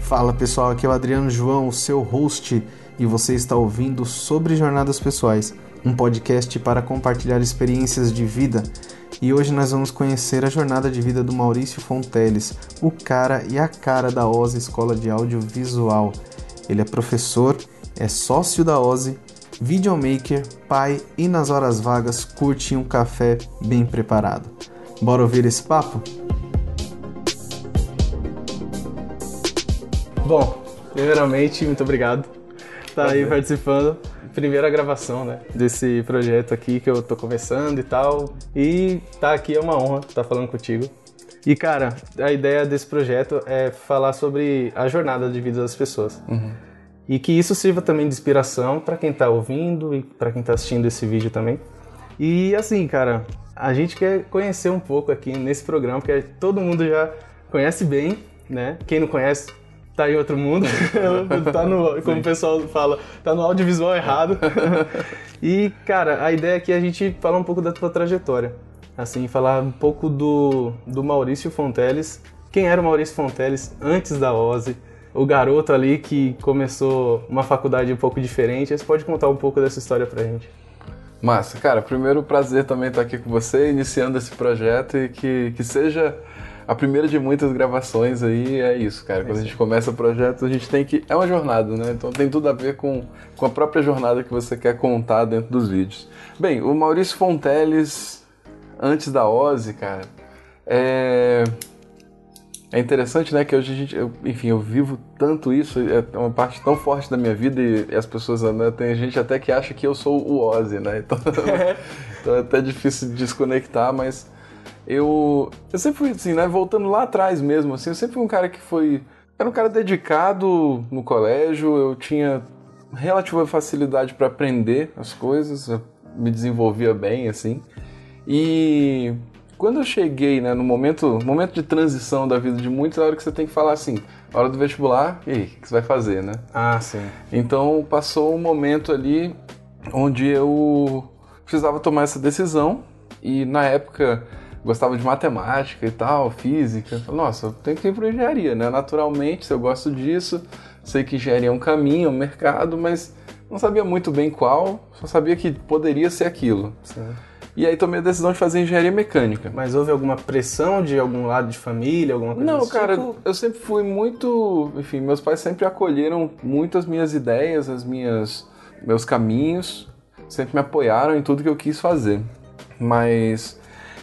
Fala pessoal, aqui é o Adriano João, o seu host, e você está ouvindo Sobre Jornadas Pessoais, um podcast para compartilhar experiências de vida. E hoje nós vamos conhecer a jornada de vida do Maurício Fonteles, o cara e a cara da OSE Escola de Audiovisual. Ele é professor, é sócio da OSE, videomaker, pai e nas horas vagas curte um café bem preparado. Bora ouvir esse papo? Bom, primeiramente, muito obrigado por estar aí participando. Primeira gravação, né, desse projeto aqui que eu tô começando e tal. E tá aqui é uma honra estar falando contigo. E cara, a ideia desse projeto é falar sobre a jornada de vida das pessoas. Uhum. E que isso sirva também de inspiração para quem tá ouvindo e para quem tá assistindo esse vídeo também. E assim, cara, a gente quer conhecer um pouco aqui nesse programa, porque todo mundo já conhece bem, né? Quem não conhece tá em outro mundo, tá no, como o pessoal fala, tá no audiovisual errado. e, cara, a ideia aqui é a gente falar um pouco da tua trajetória. Assim, falar um pouco do, do Maurício Fonteles. Quem era o Maurício Fonteles antes da OSE? O garoto ali que começou uma faculdade um pouco diferente. Você pode contar um pouco dessa história pra gente? Massa, cara, primeiro prazer também estar aqui com você, iniciando esse projeto e que, que seja a primeira de muitas gravações aí é isso, cara. Quando a gente começa o projeto, a gente tem que. É uma jornada, né? Então tem tudo a ver com, com a própria jornada que você quer contar dentro dos vídeos. Bem, o Maurício Fonteles, antes da Ozzy, cara, é. É interessante, né, que hoje a gente, eu, enfim, eu vivo tanto isso, é uma parte tão forte da minha vida e, e as pessoas, né, tem gente até que acha que eu sou o Ozzy, né, então, então é até difícil de desconectar, mas eu, eu sempre fui assim, né? Voltando lá atrás mesmo, assim, eu sempre fui um cara que foi. Era um cara dedicado no colégio, eu tinha relativa facilidade para aprender as coisas, eu me desenvolvia bem, assim. E quando eu cheguei, né, no momento, momento de transição da vida de muitos, é a hora que você tem que falar assim, hora do vestibular, e aí, o que você vai fazer, né? Ah, sim. Então passou um momento ali onde eu precisava tomar essa decisão e na época gostava de matemática e tal, física. Nossa, eu tenho que ir para engenharia, né? Naturalmente, se eu gosto disso, sei que engenharia é um caminho, um mercado, mas não sabia muito bem qual, só sabia que poderia ser aquilo. Sim. E aí tomei a decisão de fazer engenharia mecânica. Mas houve alguma pressão de algum lado de família, alguma coisa Não, cara, tipo? eu sempre fui muito, enfim, meus pais sempre acolheram muito as minhas ideias, as minhas meus caminhos, sempre me apoiaram em tudo que eu quis fazer. Mas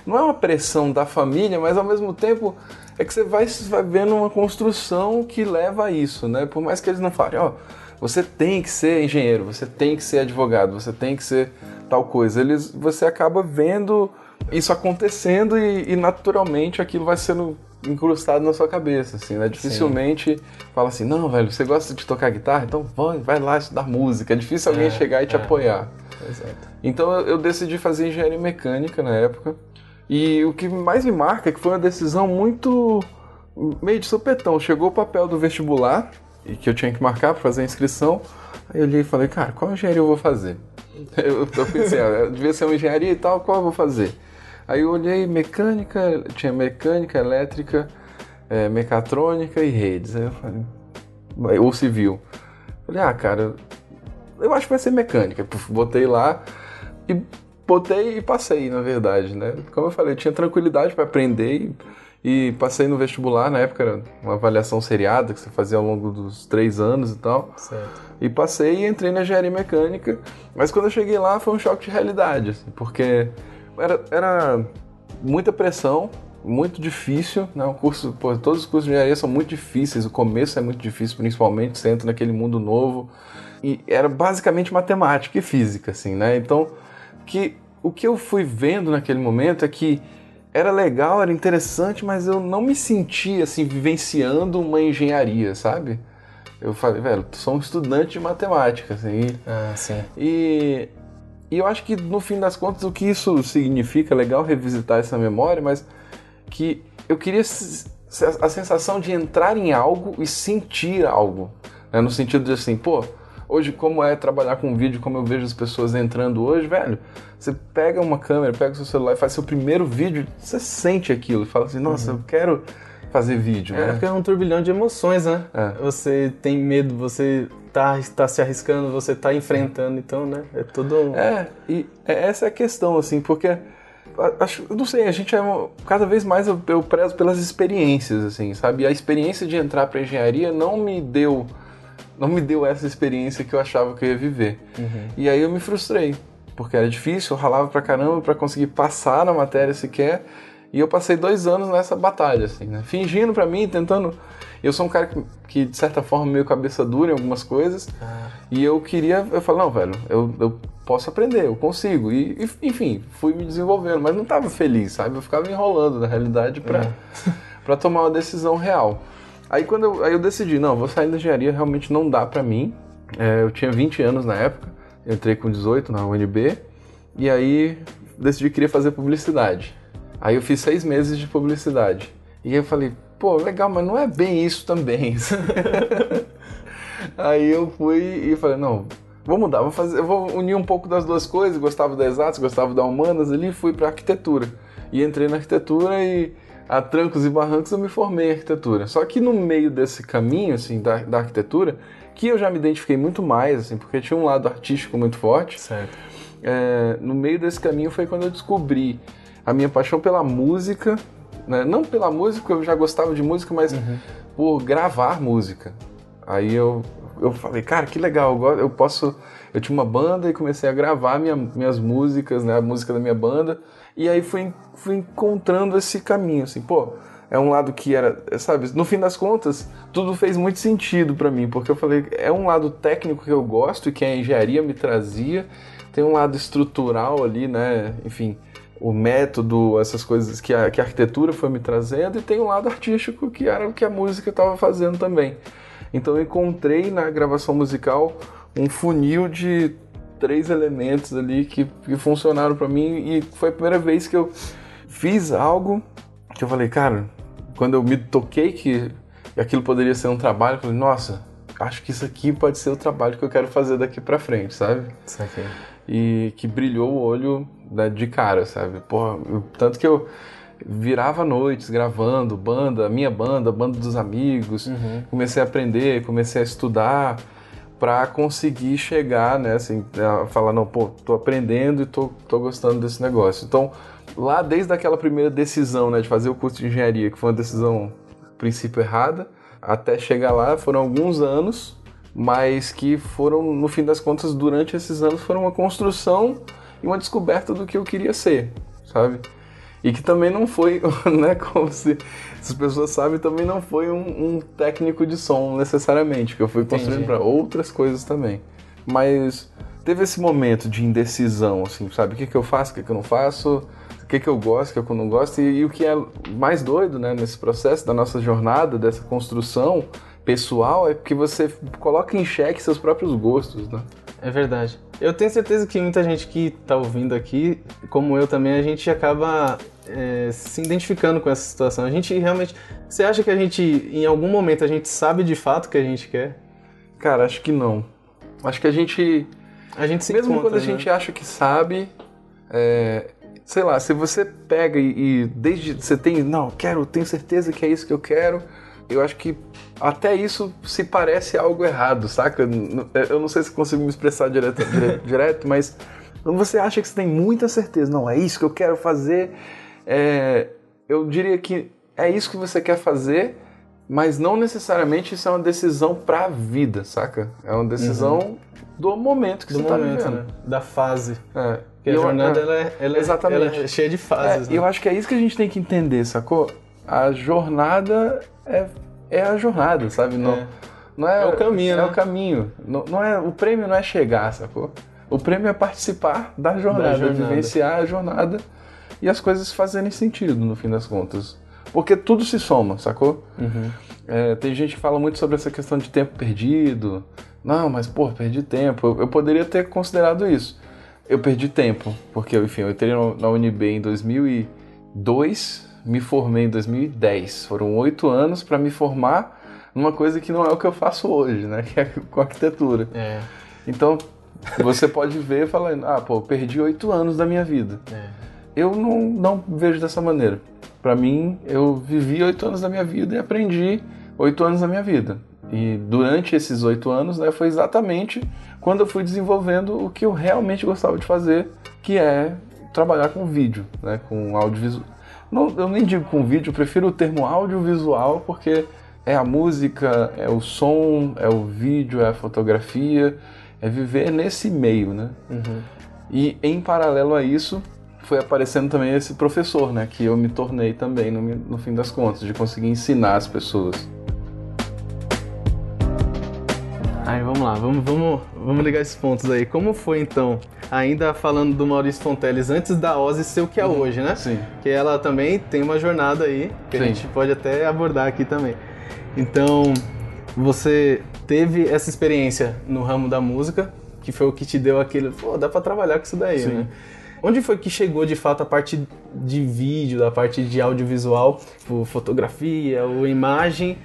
não é uma pressão da família, mas ao mesmo tempo é que você vai, vai vendo uma construção que leva a isso, né? Por mais que eles não falem, ó, você tem que ser engenheiro, você tem que ser advogado, você tem que ser tal coisa. Eles, você acaba vendo isso acontecendo e, e naturalmente aquilo vai sendo incrustado na sua cabeça, assim, né? Dificilmente fala assim, não, velho, você gosta de tocar guitarra? Então vai, vai lá estudar música. É difícil alguém É, chegar e te é. apoiar. Exato. Então eu, eu decidi fazer engenharia mecânica na época. E o que mais me marca é que foi uma decisão muito meio de supetão. Chegou o papel do vestibular e que eu tinha que marcar para fazer a inscrição. Aí eu olhei e falei, cara, qual engenharia eu vou fazer? Eu, eu pensei, ah, devia ser uma engenharia e tal, qual eu vou fazer? Aí eu olhei mecânica, tinha mecânica, elétrica, eh, mecatrônica e redes. Aí eu falei, ou civil. Falei, ah, cara, eu acho que vai ser mecânica. Botei lá e botei e passei, na verdade, né? Como eu falei, eu tinha tranquilidade para aprender e, e passei no vestibular. Na época era uma avaliação seriada que você fazia ao longo dos três anos e tal. Certo. E passei e entrei na engenharia mecânica. Mas quando eu cheguei lá foi um choque de realidade, assim, porque era, era muita pressão, muito difícil, né? O curso, pô, todos os cursos de engenharia são muito difíceis, o começo é muito difícil, principalmente, você entra naquele mundo novo. E era basicamente matemática e física, assim, né? Então, que o que eu fui vendo naquele momento é que era legal, era interessante, mas eu não me sentia assim vivenciando uma engenharia, sabe? Eu falei, velho, sou um estudante de matemática, assim, e- Ah, sim. e, e eu acho que no fim das contas o que isso significa, é legal revisitar essa memória, mas que eu queria a sensação de entrar em algo e sentir algo. né? No sentido de assim, pô, hoje como é trabalhar com vídeo, como eu vejo as pessoas entrando hoje, velho, você pega uma câmera, pega o seu celular e faz seu primeiro vídeo, você sente aquilo, e fala assim, nossa, eu quero fazer vídeo, É, né? porque é um turbilhão de emoções, né? É. Você tem medo, você tá, tá se arriscando, você tá enfrentando, então, né? É tudo. um- É, e é- essa é a questão, assim, porque acho, eu não sei, a gente é cada vez mais eu, eu prezo pelas experiências, assim, sabe? E a experiência de entrar para engenharia não me deu não me deu essa experiência que eu achava que eu ia viver. E aí eu me frustrei, porque era difícil, eu ralava pra caramba pra conseguir passar na matéria sequer. E eu passei dois anos nessa batalha, assim, né? Fingindo pra mim, tentando. Eu sou um cara que, que, de certa forma, meio cabeça dura em algumas coisas. E eu queria. Eu falei, não, velho, eu, eu posso aprender, eu consigo. E, e, enfim, fui me desenvolvendo, mas não tava feliz, sabe? Eu ficava enrolando, na realidade, pra, pra tomar uma decisão real. Aí quando eu, aí eu decidi, não, vou sair da engenharia, realmente não dá pra mim. É, eu tinha 20 anos na época, entrei com 18 na UNB, e aí decidi que queria fazer publicidade. Aí eu fiz seis meses de publicidade. E aí eu falei, pô, legal, mas não é bem isso também. aí eu fui e falei, não, vou mudar, vou fazer, eu vou unir um pouco das duas coisas, gostava da exatas, gostava da humanas ali, fui para arquitetura. E entrei na arquitetura e a trancos e barrancos eu me formei em arquitetura. Só que no meio desse caminho, assim, da, da arquitetura, que eu já me identifiquei muito mais, assim, porque tinha um lado artístico muito forte, Certo. é, no meio desse caminho foi quando eu descobri a minha paixão pela música, né? não pela música, eu já gostava de música, mas por gravar música. Aí eu, eu falei, cara, que legal, eu, posso. Eu tinha uma banda e comecei a gravar minha- minhas músicas, né, a música da minha banda, e aí fui, fui encontrando esse caminho, assim, pô. É um lado que era, sabe, no fim das contas, tudo fez muito sentido pra mim, porque eu falei, é um lado técnico que eu gosto e que a engenharia me trazia, tem um lado estrutural ali, né? Enfim, o método, essas coisas que a, que a arquitetura foi me trazendo, e tem um lado artístico que era o que a música estava fazendo também. Então eu encontrei na gravação musical um funil de três elementos ali que, que funcionaram para mim e foi a primeira vez que eu fiz algo que eu falei, cara, quando eu me toquei que aquilo poderia ser um trabalho, eu falei, nossa, acho que isso aqui pode ser o trabalho que eu quero fazer daqui para frente, sabe? Saquei. e que brilhou o olho né, de cara, sabe? Porra, eu- tanto que eu virava noites gravando banda, minha banda, banda dos amigos, comecei a aprender, comecei a estudar para conseguir chegar, né, assim, a falar, não, pô, tô aprendendo e tô, tô gostando desse negócio. Então, lá desde aquela primeira decisão, né, de fazer o curso de engenharia, que foi uma decisão, princípio, errada, até chegar lá foram alguns anos, mas que foram, no fim das contas, durante esses anos, foram uma construção e uma descoberta do que eu queria ser, sabe? E que também não foi, né, como se, se as pessoas sabem, também não foi um, um técnico de som necessariamente, que eu fui construindo para outras coisas também. Mas teve esse momento de indecisão, assim, sabe? O que, que eu faço, o que, que eu não faço, o que, que eu gosto, o que, eu não gosto. E, e o que é mais doido, né, nesse processo da nossa jornada, dessa construção pessoal, é que você coloca em xeque seus próprios gostos, né? É verdade. Eu tenho certeza que muita gente que tá ouvindo aqui, como eu também, a gente acaba é, se identificando com essa situação. A gente realmente. Você acha que a gente, em algum momento, a gente sabe de fato o que a gente quer? Cara, acho que não. Acho que a gente A gente se Mesmo quando a né? gente acha que sabe, é, sei lá, se você pega e, e desde você tem, não, quero, tenho certeza que é isso que eu quero, eu acho que até isso se parece algo errado, saca? N- Eu não sei se consigo me expressar direto, dire- direto, mas quando você acha que você tem muita certeza, não, é isso que eu quero fazer, é, eu diria que é isso que você quer fazer, mas não necessariamente isso é uma decisão pra vida, saca? É uma decisão do momento que do você tá momento, vivendo. né? Da fase. É. Porque a eu- jornada é. ela é, ela é- Exatamente. ela é cheia de É, fases. e né? eu acho que é isso que a gente tem que entender, sacou? A jornada é, é a jornada, sabe? Não É. não é, É o caminho, é né? o caminho. Não, não é, o prêmio não é chegar, sacou? O prêmio é participar da jornada, jornada. vivenciar a jornada e as coisas fazerem sentido no fim das contas. Porque tudo se soma, sacou? Uhum. É, tem gente que fala muito sobre essa questão de tempo perdido. Não, mas pô, perdi tempo. Eu, eu poderia ter considerado isso. Eu perdi tempo, porque enfim, eu entrei na UNB em 2002, me formei em 2010. Foram oito anos para me formar numa coisa que não é o que eu faço hoje, né? Que é com arquitetura. É, Então, você pode ver falando, ah, pô, perdi oito anos da minha vida. é. Eu não, não vejo dessa maneira. Para mim, eu vivi oito anos da minha vida e aprendi oito anos da minha vida. E durante esses oito anos, né, foi exatamente quando eu fui desenvolvendo o que eu realmente gostava de fazer, que é trabalhar com vídeo, né, com audiovisual. Não, eu nem digo com vídeo, eu prefiro o termo audiovisual porque é a música, é o som, é o vídeo, é a fotografia, é viver nesse meio, né? Uhum. E em paralelo a isso, foi aparecendo também esse professor, né? Que eu me tornei também no, no fim das contas, de conseguir ensinar as pessoas. Aí vamos lá, vamos, vamos, vamos ligar esses pontos aí. Como foi então, ainda falando do Maurício Fonteles, antes da Ozzy ser o que é hoje, né? Sim. Que ela também tem uma jornada aí, que a Sim. gente pode até abordar aqui também. Então, você teve essa experiência no ramo da música, que foi o que te deu aquele, pô, dá pra trabalhar com isso daí, Sim. né? Onde foi que chegou de fato a parte de vídeo, da parte de audiovisual, tipo, fotografia ou imagem,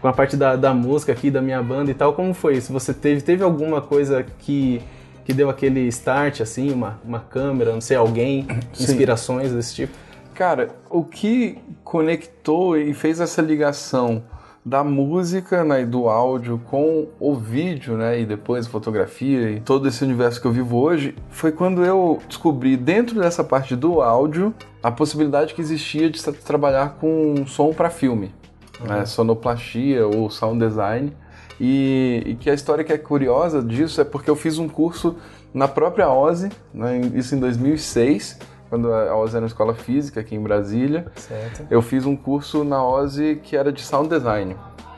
com a parte da, da música aqui, da minha banda e tal? Como foi isso? Você teve, teve alguma coisa que, que deu aquele start, assim, uma, uma câmera, não sei, alguém, Sim. inspirações desse tipo? Cara, o que conectou e fez essa ligação da música né, e do áudio com o vídeo, né, e depois fotografia e todo esse universo que eu vivo hoje, foi quando eu descobri dentro dessa parte do áudio a possibilidade que existia de tra- trabalhar com som para filme, né, sonoplastia ou sound design. E, e que a história que é curiosa disso é porque eu fiz um curso na própria OSE, né, isso em 2006, quando a OSE era uma escola física aqui em Brasília. Certo. Eu fiz um curso na OSE que era de sound design,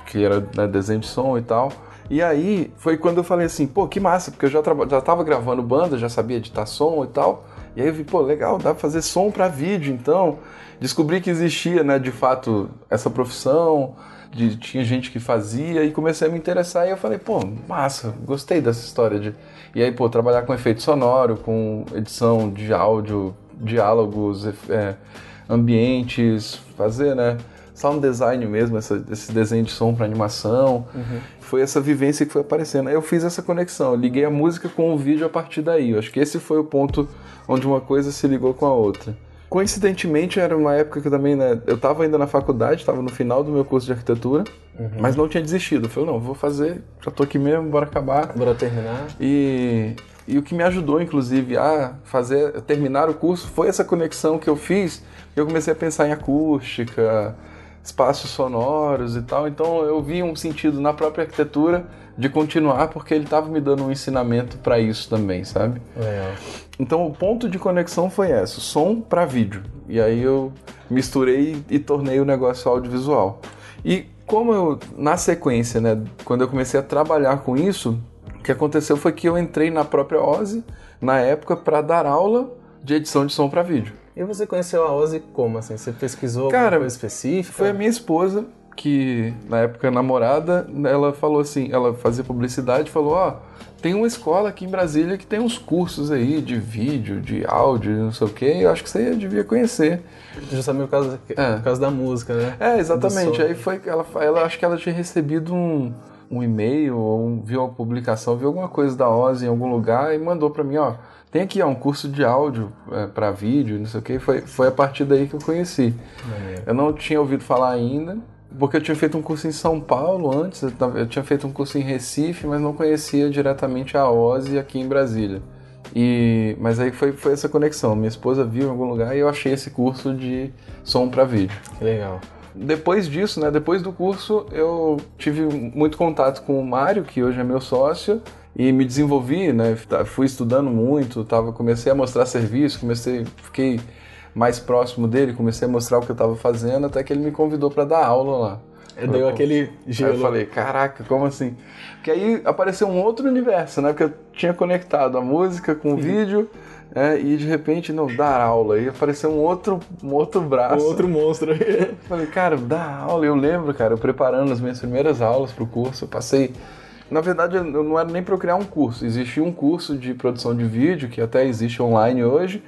que era né, desenho de som e tal. E aí foi quando eu falei assim, pô, que massa, porque eu já, já tava gravando banda, já sabia editar som e tal. E aí eu vi, pô, legal, dá pra fazer som pra vídeo, então. Descobri que existia, né, de fato, essa profissão, de, tinha gente que fazia, e comecei a me interessar, e eu falei, pô, massa, gostei dessa história de... E aí, pô, trabalhar com efeito sonoro, com edição de áudio, diálogos, é, ambientes, fazer, né? Sound design mesmo, essa- esse desenho de som para animação. Foi essa vivência que foi aparecendo. Aí eu fiz essa conexão, liguei a música com o vídeo a partir daí. Eu acho que esse foi o ponto onde uma coisa se ligou com a outra. Coincidentemente, era uma época que eu também, né? Eu tava ainda na faculdade, tava no final do meu curso de arquitetura, mas não tinha desistido. Eu falei, não, vou fazer, já tô aqui mesmo, bora acabar. Bora terminar. E, e o que me ajudou, inclusive, a fazer terminar o curso foi essa conexão que eu fiz. Eu comecei a pensar em acústica, espaços sonoros e tal. Então eu vi um sentido na própria arquitetura de continuar, porque ele estava me dando um ensinamento para isso também, sabe? Legal. Então o ponto de conexão foi esse, som para vídeo. E aí eu misturei e tornei o negócio audiovisual. E como eu, na sequência, né, quando eu comecei a trabalhar com isso, o que aconteceu foi que eu entrei na própria OSE, na época, para dar aula de edição de som para vídeo. E você conheceu a Ozzy como, assim? Você pesquisou Cara, alguma coisa específica? Foi a minha esposa que, na época namorada, ela falou assim, ela fazia publicidade, falou, ó, tem uma escola aqui em Brasília que tem uns cursos aí de vídeo, de áudio, não sei o quê, eu acho que você devia conhecer. Justamente por causa, É. por causa da música, né? É, exatamente. Aí foi ela, ela acho que ela tinha recebido um, um e-mail ou um- viu uma publicação, viu alguma coisa da Ozzy em algum lugar e mandou pra mim, ó, tem aqui ó, um curso de áudio é, para vídeo, não sei o que. Foi, foi a partir daí que eu conheci. Maneiro. Eu não tinha ouvido falar ainda, porque eu tinha feito um curso em São Paulo antes, eu, eu tinha feito um curso em Recife, mas não conhecia diretamente a Ozzy aqui em Brasília. E, mas aí foi, foi essa conexão. Minha esposa viu em algum lugar e eu achei esse curso de som para vídeo. Que legal. Depois disso, né, depois do curso, eu tive muito contato com o Mário, que hoje é meu sócio, e me desenvolvi, né, fui estudando muito, tava, comecei a mostrar serviço, comecei, fiquei mais próximo dele, comecei a mostrar o que eu estava fazendo, até que ele me convidou para dar aula lá. Deu aquele Aí gelo. eu falei, caraca, como assim? Porque aí apareceu um outro universo, né? Porque eu tinha conectado a música com o vídeo, é, e de repente, não, dar aula. Aí apareceu um outro, um outro braço. Um outro monstro. Eu Falei, cara, dar aula. Eu lembro, cara, eu preparando as minhas primeiras aulas pro curso, eu passei. Na verdade, eu não era nem para eu criar um curso. Existia um curso de produção de vídeo, que até existe online hoje,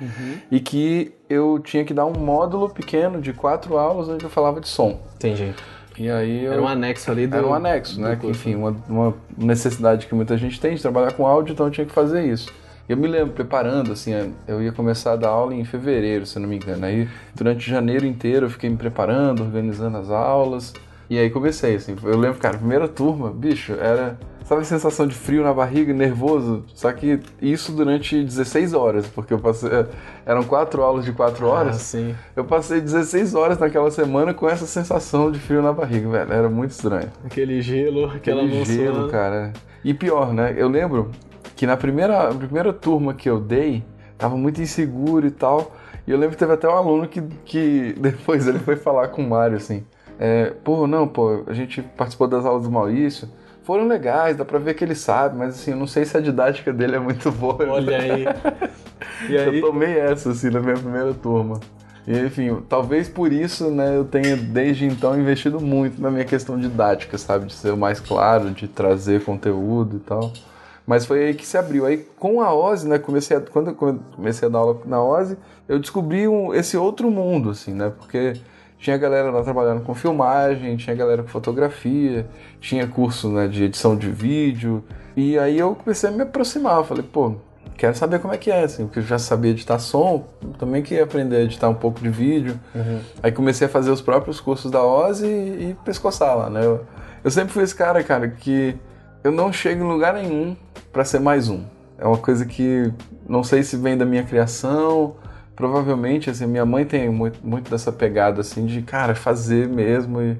e que eu tinha que dar um módulo pequeno de quatro aulas onde eu falava de som. Entendi. E aí eu... Era um anexo ali do. Era um anexo, né? Que, enfim, uma, uma necessidade que muita gente tem de trabalhar com áudio, então eu tinha que fazer isso. Eu me lembro, preparando, assim, eu ia começar a dar aula em fevereiro, se não me engano. Aí, durante janeiro inteiro, eu fiquei me preparando, organizando as aulas. E aí comecei, assim. Eu lembro, cara, primeira turma, bicho, era. Sabe a sensação de frio na barriga, nervoso? Só que isso durante 16 horas, porque eu passei. Eram quatro aulas de quatro ah, horas. Ah, sim. Eu passei 16 horas naquela semana com essa sensação de frio na barriga, velho. Era muito estranho. Aquele gelo, aquela Aquele gelo, cara. E pior, né? Eu lembro que na primeira, primeira turma que eu dei, tava muito inseguro e tal. E eu lembro que teve até um aluno que, que depois ele foi falar com o Mário, assim. É, pô, não, pô, a gente participou das aulas do Maurício. Foram legais, dá pra ver que ele sabe, mas assim, eu não sei se a didática dele é muito boa. Olha aí. E aí? Eu tomei essa, assim, na minha primeira turma. E, enfim, talvez por isso, né, eu tenha desde então investido muito na minha questão didática, sabe? De ser mais claro, de trazer conteúdo e tal. Mas foi aí que se abriu. Aí com a OSE, né, comecei a, quando eu comecei a dar aula na OSE, eu descobri um, esse outro mundo, assim, né? Porque tinha galera lá trabalhando com filmagem, tinha galera com fotografia, tinha curso né, de edição de vídeo. E aí eu comecei a me aproximar. Falei, pô, quero saber como é que é, assim, porque eu já sabia editar som, também queria aprender a editar um pouco de vídeo. Uhum. Aí comecei a fazer os próprios cursos da OSE e, e pescoçar lá, né? Eu, eu sempre fui esse cara, cara, que eu não chego em lugar nenhum para ser mais um. É uma coisa que não sei se vem da minha criação, provavelmente assim, minha mãe tem muito, muito dessa pegada assim de, cara, fazer mesmo e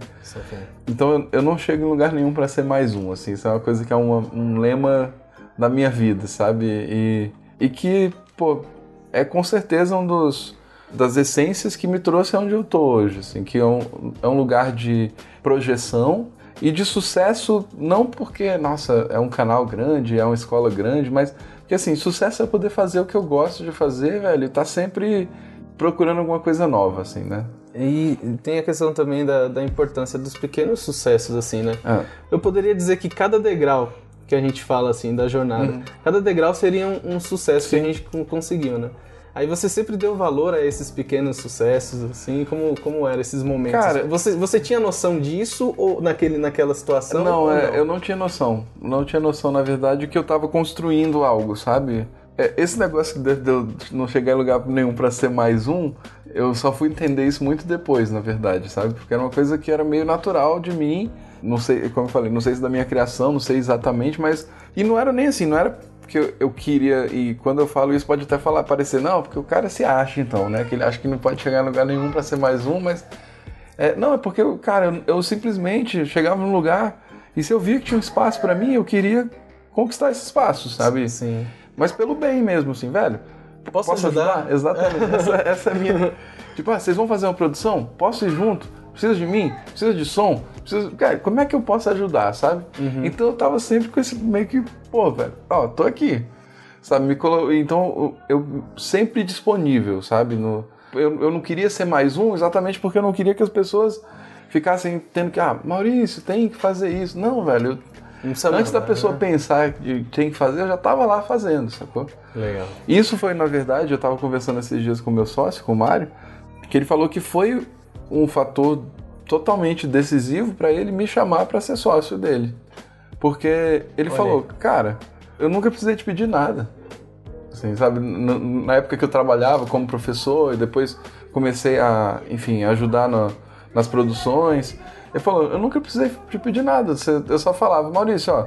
Então eu, eu, não chego em lugar nenhum para ser mais um, assim, isso é uma coisa que é uma, um lema da minha vida, sabe? E, e que, pô, é com certeza um dos das essências que me trouxe aonde eu tô hoje, assim, que é um, é um lugar de projeção e de sucesso, não porque, nossa, é um canal grande, é uma escola grande, mas que assim, sucesso é poder fazer o que eu gosto de fazer, velho, tá sempre procurando alguma coisa nova, assim, né? E tem a questão também da, da importância dos pequenos sucessos, assim, né? Ah. Eu poderia dizer que cada degrau que a gente fala, assim, da jornada, uhum. cada degrau seria um, um sucesso Sim. que a gente conseguiu, né? Aí você sempre deu valor a esses pequenos sucessos, assim, como, como eram esses momentos? Cara, você, você tinha noção disso ou naquele, naquela situação? Não, é, não, eu não tinha noção. Não tinha noção, na verdade, que eu tava construindo algo, sabe? É, esse negócio de, de eu não chegar em lugar nenhum para ser mais um, eu só fui entender isso muito depois, na verdade, sabe? Porque era uma coisa que era meio natural de mim. Não sei, como eu falei, não sei se da minha criação, não sei exatamente, mas. E não era nem assim, não era porque eu, eu, queria, e quando eu falo isso pode até falar, parecer, não, porque o cara se acha então, né? Que ele acha que não pode chegar em lugar nenhum para ser mais um, mas. É, não, é porque, cara, eu, eu, simplesmente chegava num lugar e se eu via que tinha um espaço para mim, eu queria conquistar esse espaço, sabe? Sim. Mas pelo bem mesmo, assim, velho. Posso, posso ajudar? ajudar? Exatamente. essa, essa é a minha. Tipo, ah, vocês vão fazer uma produção? Posso ir junto? Precisa de mim? Precisa de som? Precisa... Cara, como é que eu posso ajudar, sabe? Uhum. Então eu tava sempre com esse meio que, pô, velho, ó, tô aqui. Sabe? Me colo... Então eu, sempre disponível, sabe? No... Eu, eu não queria ser mais um exatamente porque eu não queria que as pessoas ficassem tendo que, ah, Maurício, tem que fazer isso. Não, velho. Eu... Antes da pessoa né? pensar que tem que fazer, eu já tava lá fazendo, sacou? Legal. Isso foi, na verdade, eu tava conversando esses dias com o meu sócio, com o Mário, que ele falou que foi um fator totalmente decisivo para ele me chamar para ser sócio dele. Porque ele falou, cara, eu nunca precisei te pedir nada. Assim, sabe, na época que eu trabalhava como professor e depois comecei a, enfim, ajudar nas produções, ele falou, eu nunca precisei te pedir nada. Eu só falava, Maurício, ó,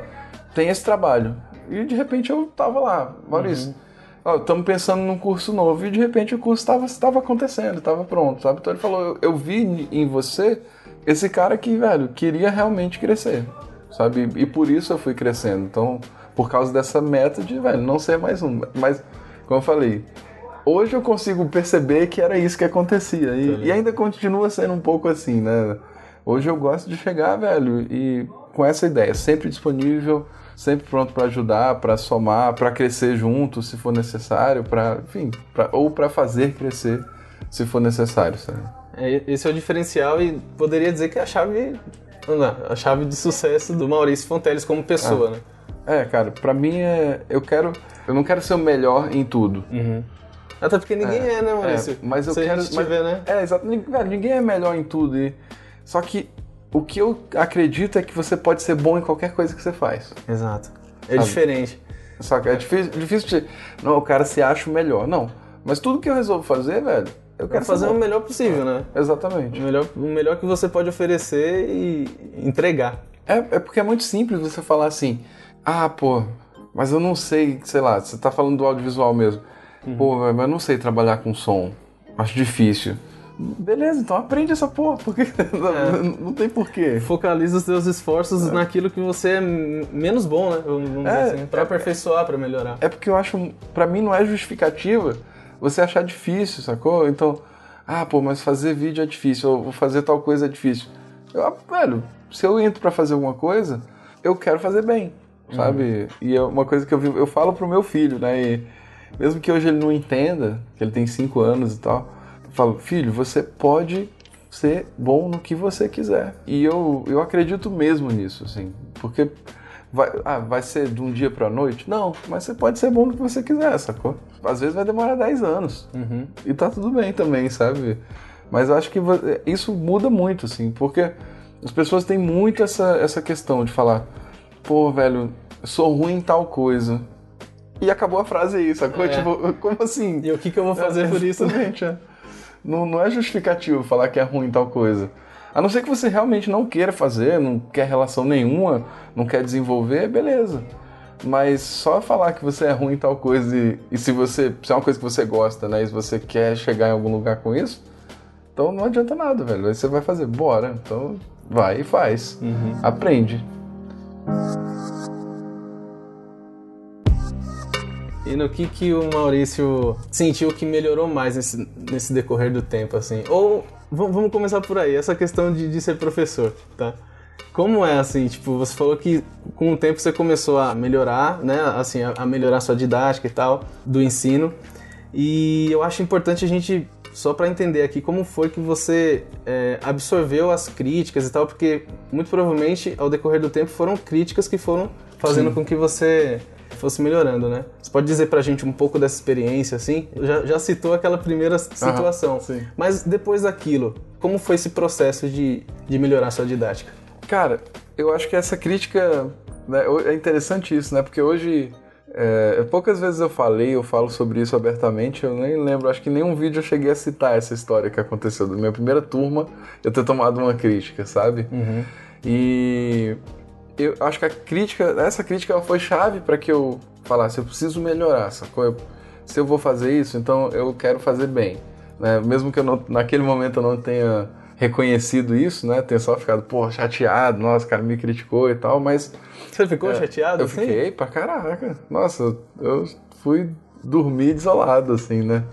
tem esse trabalho. E de repente eu tava lá, Maurício, uhum estamos pensando num curso novo e de repente o curso estava acontecendo, estava pronto, sabe? Então ele falou, eu, eu, vi em você esse cara que, velho, queria realmente crescer, sabe? E, por isso eu fui crescendo. Então, por causa dessa meta de, velho, não ser mais um. Mas, como eu falei, hoje eu consigo perceber que era isso que acontecia. E, e ainda continua sendo um pouco assim, né? Hoje eu gosto de chegar, velho, e com essa ideia, sempre disponível, sempre pronto para ajudar, para somar, para crescer junto, se for necessário, para, enfim, pra, ou para fazer crescer, se for necessário, sabe? É, esse é o diferencial e poderia dizer que é a chave, não, a chave de sucesso do Maurício Fonteles como pessoa, ah. né? É, cara, para mim é, eu quero, eu não quero ser o melhor em tudo. Uhum. Até porque ninguém é, é né, Maurício? É, mas eu Se quero, mas, ver, né? É, exato. Ninguém é melhor em tudo. E, só que o que eu acredito é que você pode ser bom em qualquer coisa que você faz. Exato. É Sabe? diferente. Saca? É difícil, difícil de. Não, o cara se acha o melhor. Não. Mas tudo que eu resolvo fazer, velho, eu quero fazer bom. o melhor possível, né? Exatamente. O melhor, o melhor que você pode oferecer e entregar. É, é porque é muito simples você falar assim, ah, pô, mas eu não sei, sei lá, você tá falando do audiovisual mesmo. Uhum. Pô, mas eu não sei trabalhar com som. Acho difícil. Beleza, então aprende essa porra, porque é. não tem porquê. Focaliza os seus esforços é. naquilo que você é menos bom, né? Vamos é, assim, pra é, aperfeiçoar, pra melhorar. É porque eu acho, pra mim não é justificativa você achar difícil, sacou? Então, ah, pô, mas fazer vídeo é difícil, ou fazer tal coisa é difícil. Eu, ah, velho, se eu entro para fazer alguma coisa, eu quero fazer bem, sabe? Uhum. E é uma coisa que eu, eu falo pro meu filho, né? E mesmo que hoje ele não entenda, que ele tem 5 anos e tal, falo, filho, você pode ser bom no que você quiser. E eu, eu acredito mesmo nisso, assim, porque vai, ah, vai ser de um dia pra noite? Não, mas você pode ser bom no que você quiser, sacou? Às vezes vai demorar 10 anos. Uhum. E tá tudo bem também, sabe? Mas eu acho que isso muda muito, assim, porque as pessoas têm muito essa, essa questão de falar, pô, velho, sou ruim em tal coisa. E acabou a frase aí, sacou? É. Tipo, como assim? E o que, que eu vou fazer é, por isso? Exatamente, é. Não, não é justificativo falar que é ruim tal coisa. A não ser que você realmente não queira fazer, não quer relação nenhuma, não quer desenvolver, beleza. Mas só falar que você é ruim em tal coisa e, e se você se é uma coisa que você gosta, né, e se você quer chegar em algum lugar com isso, então não adianta nada, velho. Aí você vai fazer, bora. Então vai e faz. Uhum. Aprende. E no que, que o Maurício sentiu que melhorou mais nesse, nesse decorrer do tempo, assim? Ou vamos começar por aí, essa questão de, de ser professor, tá? Como é assim, tipo, você falou que com o tempo você começou a melhorar, né, assim, a, a melhorar sua didática e tal, do ensino. E eu acho importante a gente, só para entender aqui, como foi que você é, absorveu as críticas e tal, porque muito provavelmente ao decorrer do tempo foram críticas que foram fazendo Sim. com que você fosse melhorando, né? Você pode dizer pra gente um pouco dessa experiência, assim? Já, já citou aquela primeira situação. Mas depois daquilo, como foi esse processo de, de melhorar sua didática? Cara, eu acho que essa crítica... Né, é interessante isso, né? Porque hoje... É, poucas vezes eu falei, eu falo sobre isso abertamente, eu nem lembro, acho que em nenhum vídeo eu cheguei a citar essa história que aconteceu da minha primeira turma, eu ter tomado uma crítica, sabe? Uhum. E eu acho que a crítica, essa crítica foi chave para que eu falasse, eu preciso melhorar, sacou? Eu, se eu vou fazer isso, então eu quero fazer bem. Né? Mesmo que eu não, naquele momento eu não tenha reconhecido isso, né? Tenha só ficado, pô, chateado, nossa, o cara me criticou e tal, mas. Você ficou é, chateado? Eu assim? fiquei pra caraca. Nossa, eu fui dormir desolado, assim, né?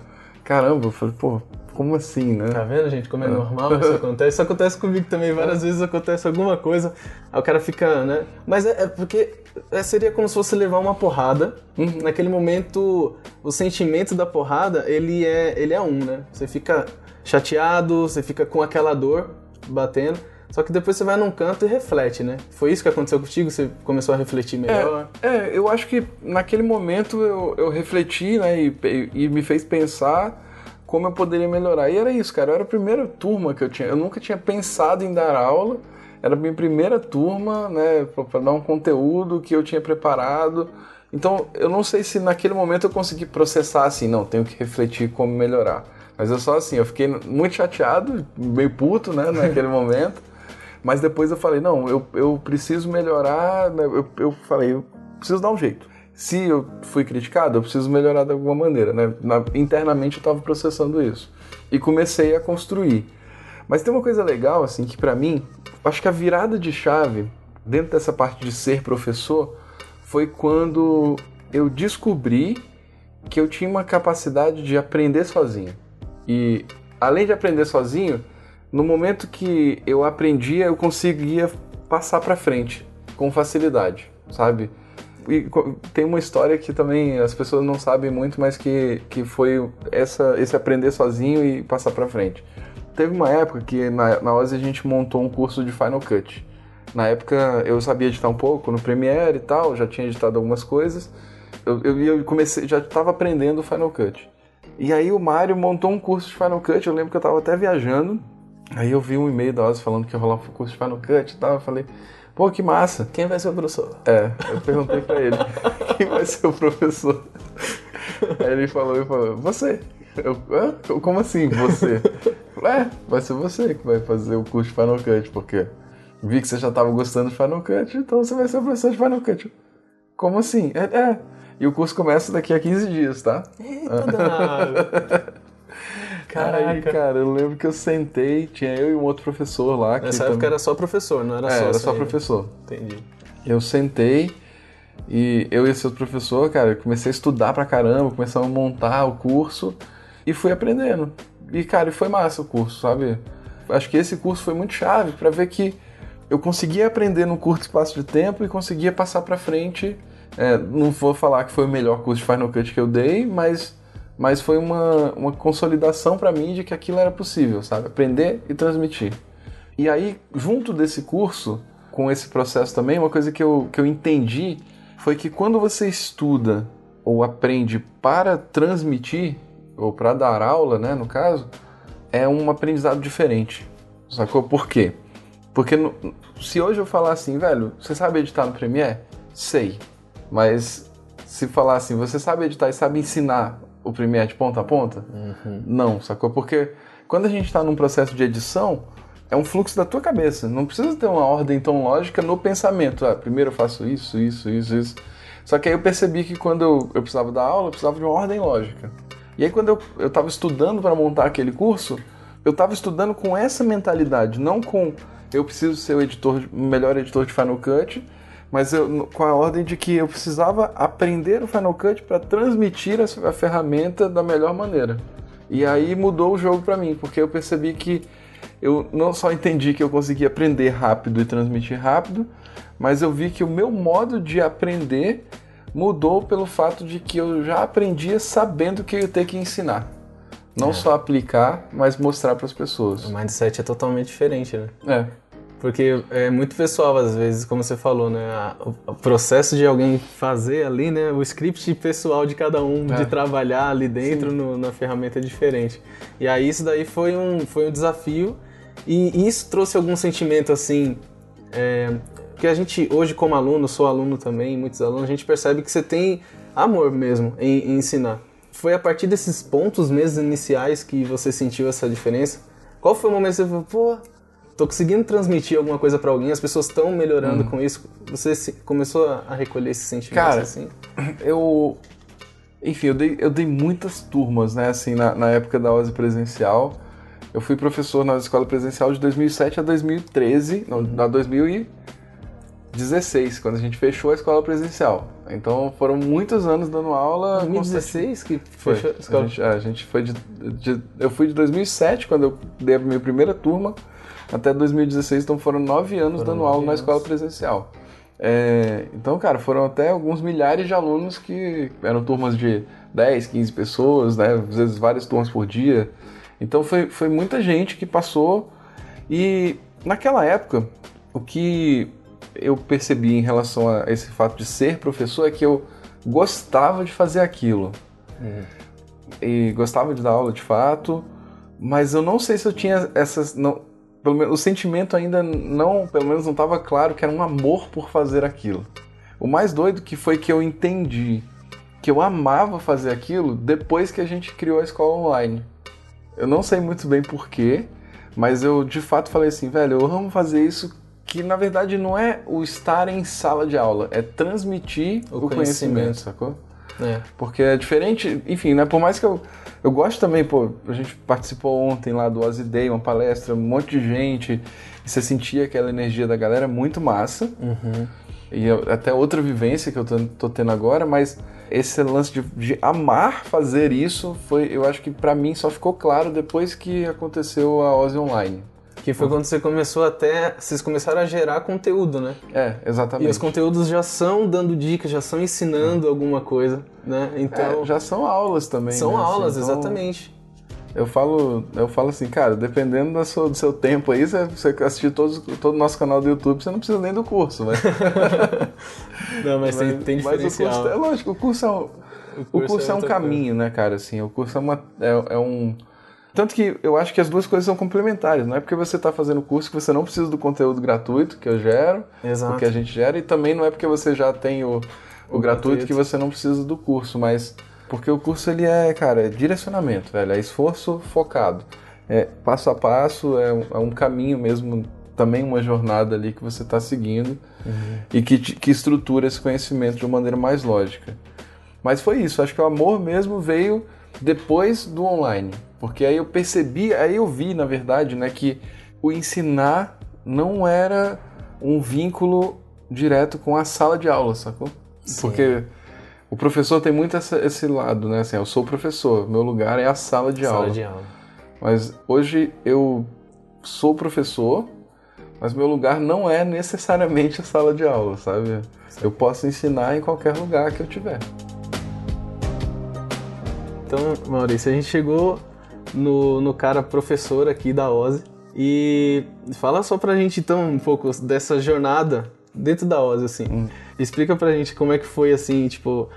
Caramba, eu falei, pô, como assim, né? Tá vendo, gente, como é normal isso acontece? Isso acontece comigo também, várias vezes acontece alguma coisa, aí o cara fica, né? Mas é, é porque é, seria como se fosse levar uma porrada. Uhum. Naquele momento, o sentimento da porrada, ele é, ele é um, né? Você fica chateado, você fica com aquela dor batendo. Só que depois você vai num canto e reflete, né? Foi isso que aconteceu contigo? Você começou a refletir melhor? É, é eu acho que naquele momento eu, eu refleti, né? E, e me fez pensar como eu poderia melhorar. E era isso, cara. Era a primeira turma que eu tinha. Eu nunca tinha pensado em dar aula. Era a minha primeira turma, né, para dar um conteúdo que eu tinha preparado. Então, eu não sei se naquele momento eu consegui processar assim, não, tenho que refletir como melhorar. Mas eu só assim, eu fiquei muito chateado, meio puto, né, naquele momento. Mas depois eu falei, não, eu, eu preciso melhorar, né, eu, eu falei, eu preciso dar um jeito se eu fui criticado, eu preciso melhorar de alguma maneira, né? Na, internamente eu estava processando isso e comecei a construir. Mas tem uma coisa legal assim que para mim, acho que a virada de chave dentro dessa parte de ser professor foi quando eu descobri que eu tinha uma capacidade de aprender sozinho. E além de aprender sozinho, no momento que eu aprendia, eu conseguia passar para frente com facilidade, sabe? E tem uma história que também as pessoas não sabem muito, mas que, que foi essa, esse aprender sozinho e passar para frente. Teve uma época que na, na OSI a gente montou um curso de Final Cut. Na época eu sabia editar um pouco no Premiere e tal, já tinha editado algumas coisas. Eu, eu, eu comecei, já estava aprendendo Final Cut. E aí o Mário montou um curso de Final Cut, eu lembro que eu estava até viajando. Aí eu vi um e-mail da OSI falando que ia rolar um curso de Final Cut e tal. Eu falei, Pô, que massa. Quem vai ser o professor? É, eu perguntei pra ele, quem vai ser o professor? Aí ele falou, ele falou, você. Eu, como assim, você? é, vai ser você que vai fazer o curso de Final Cut, porque vi que você já estava gostando de Final Cut, então você vai ser o professor de Final Cut. Como assim? É, é. E o curso começa daqui a 15 dias, tá? Eita, danado. Caraca. Aí, cara, eu lembro que eu sentei, tinha eu e um outro professor lá. Nessa época era só professor, não era é, só era só ainda. professor. Entendi. Eu sentei e eu e esse outro professor, cara, comecei a estudar pra caramba, começamos a montar o curso e fui aprendendo. E, cara, foi massa o curso, sabe? Acho que esse curso foi muito chave pra ver que eu conseguia aprender num curto espaço de tempo e conseguia passar pra frente. É, não vou falar que foi o melhor curso de Final Cut que eu dei, mas, mas foi uma, uma consolidação pra mim de que aquilo era possível, sabe? Aprender e transmitir. E aí, junto desse curso, com esse processo também, uma coisa que eu, que eu entendi foi que quando você estuda ou aprende para transmitir, ou para dar aula, né, no caso, é um aprendizado diferente. Sacou? Por quê? Porque no- se hoje eu falar assim, velho, você sabe editar no Premiere? Sei. Mas se falar assim, você sabe editar e sabe ensinar o Premiere de ponta a ponta? Não, sacou? Porque quando a gente está num processo de edição, é um fluxo da tua cabeça. Não precisa ter uma ordem tão lógica no pensamento. Ah, primeiro eu faço isso, isso, isso, isso. Só que aí eu percebi que quando eu, eu precisava dar aula, eu precisava de uma ordem lógica. E aí quando eu, eu estava estudando para montar aquele curso, eu estava estudando com essa mentalidade, não com eu preciso ser o editor, o melhor editor de Final Cut, mas eu, com a ordem de que eu precisava aprender o Final Cut para transmitir a, a ferramenta da melhor maneira. E aí mudou o jogo para mim, porque eu percebi que eu não só entendi que eu conseguia aprender rápido e transmitir rápido, mas eu vi que o meu modo de aprender mudou pelo fato de que eu já aprendia sabendo que eu ia ter que ensinar. Não só aplicar, mas mostrar para as pessoas. O mindset é totalmente diferente, né? É. Porque é muito pessoal, às vezes, como você falou, né? O processo de alguém fazer ali, né? O script pessoal de cada um, É. de trabalhar ali dentro no- na ferramenta é diferente. E aí isso daí foi um, foi um desafio e isso trouxe algum sentimento, assim... É, que a gente, hoje como aluno, sou aluno também, muitos alunos, a gente percebe que você tem amor mesmo em, em ensinar. Foi a partir desses pontos mesmo iniciais que você sentiu essa diferença? Qual foi o momento que você falou, pô, tô conseguindo transmitir alguma coisa pra alguém, as pessoas estão melhorando com isso. Você se- começou a- a recolher esse sentimento Cara, assim? eu. Enfim, eu dei, eu dei muitas turmas, né? Assim, na, na época da OSE presencial. Eu fui professor na escola presencial de 2007 a 2013, não, na 2016, quando a gente fechou a escola presencial. Então foram muitos anos dando aula. 2016 que Foi. fechou a A escola? gente, a gente foi de, de- Eu fui de 2007, quando eu dei a minha primeira turma, até 2016, então foram nove anos Foram dando nove aula na anos. escola presencial. É, então, cara, foram até alguns milhares de alunos que eram turmas de 10, 15 pessoas, né? Às vezes várias turmas por dia. Então foi, foi muita gente que passou. E naquela época, o que eu percebi em relação a esse fato de ser professor é que eu gostava de fazer aquilo e gostava de dar aula de fato, mas eu não sei se eu tinha essas. Não, pelo menos, o sentimento ainda não, pelo menos não estava claro que era um amor por fazer aquilo. O mais doido que foi que eu entendi que eu amava fazer aquilo depois que a gente criou a escola online. Eu não sei muito bem porquê, mas eu de fato falei assim, velho, eu amo fazer isso que na verdade não é o estar em sala de aula, é transmitir O o, conhecimento, conhecimento. sacou? É. Porque é diferente, enfim, né? Por mais que eu, eu gosto também, pô, a gente participou ontem lá do Ozzy Day, uma palestra, um monte de gente, e você sentia aquela energia da galera muito massa. Uhum. E até outra vivência que eu tô, tô tendo agora, mas esse lance de, de amar fazer isso foi, eu acho que pra mim só ficou claro depois que aconteceu a Ozzy Online. Que foi quando você começou até. Vocês começaram a gerar conteúdo, né? É, E exatamente. os conteúdos já são dando dicas, já são ensinando alguma coisa, né? Então. É, já são aulas também. são né? Assim, aulas, então- exatamente. Eu falo, eu falo assim, cara, dependendo da sua- do seu tempo aí, você, você assistir todos, todo o nosso canal do YouTube, você não precisa nem do curso, né? Não, mas, tem, tem Mas o diferencial. curso, é lógico, o curso é um, o curso é um outra caminho, né, cara? Assim, o curso é, uma, é, é um, Tanto que eu acho que as duas coisas são complementares. Não é porque você está fazendo curso que você não precisa do conteúdo gratuito que eu gero, Exato. que a gente gera, e também não é porque você já tem o, o, O gratuito gratuito. que você não precisa do curso, mas porque o curso ele é, cara, é direcionamento, velho, é esforço focado. É passo a passo, é um, é um caminho mesmo, também uma jornada ali que você está seguindo e que, que estrutura esse conhecimento de uma maneira mais lógica. Mas foi isso, acho que o amor mesmo veio depois do online. Porque aí eu percebi, aí eu vi, na verdade, né, que o ensinar não era um vínculo direto com a sala de aula, sacou? Sim. Porque o professor tem muito essa- esse lado, né? Assim, eu sou professor, meu lugar é a sala de Sala aula. de aula. Mas hoje eu sou professor, mas meu lugar não é necessariamente a sala de aula, sabe? Eu posso ensinar em qualquer lugar que eu tiver. Então, Maurício, a gente chegou no, no cara professor aqui da OSE e fala só pra gente então um pouco dessa jornada dentro da OSE, assim. Hum. Explica pra gente como é que foi, assim, tipo,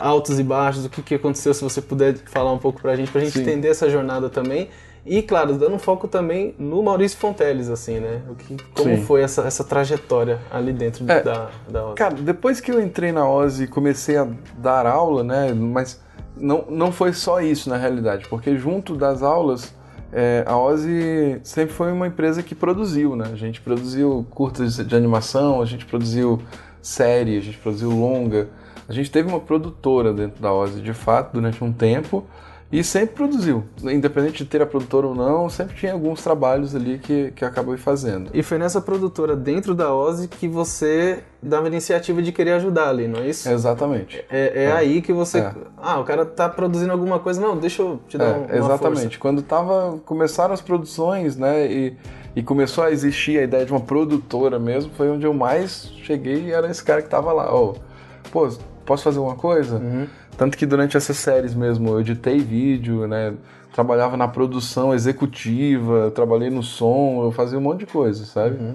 altos e baixos, o que, que aconteceu, se você puder falar um pouco pra gente, pra gente Sim. entender essa jornada também. E, claro, dando foco também no Maurício Fonteles, assim, né? O que, como Sim. foi essa, essa trajetória ali dentro É. da, da OSE. Cara, depois que eu entrei na OSE e comecei a dar aula, né? Mas não, não foi só isso na realidade, porque junto das aulas, é, a OSE sempre foi uma empresa que produziu, né? A gente produziu curtas de animação, a gente produziu série, a gente produziu longa. A gente teve uma produtora dentro da OSE, de fato, durante um tempo. E sempre produziu. Independente de ter a produtora ou não, sempre tinha alguns trabalhos ali que, que acabou fazendo. E foi nessa produtora dentro da OSE que você dava a iniciativa de querer ajudar ali, não é isso? Exatamente. É, é aí que você. É. Ah, o cara tá produzindo alguma coisa. Não, deixa eu te dar É, um, uma exatamente. Quando tava, começaram as produções, né, e, e começou a existir a ideia de uma produtora mesmo, foi onde eu mais cheguei e era esse cara que tava lá. Ó, pô, posso fazer uma coisa? Uhum. Tanto que durante essas séries mesmo, eu editei vídeo, né, trabalhava na produção executiva, trabalhei no som, eu fazia um monte de coisa, sabe? Uhum.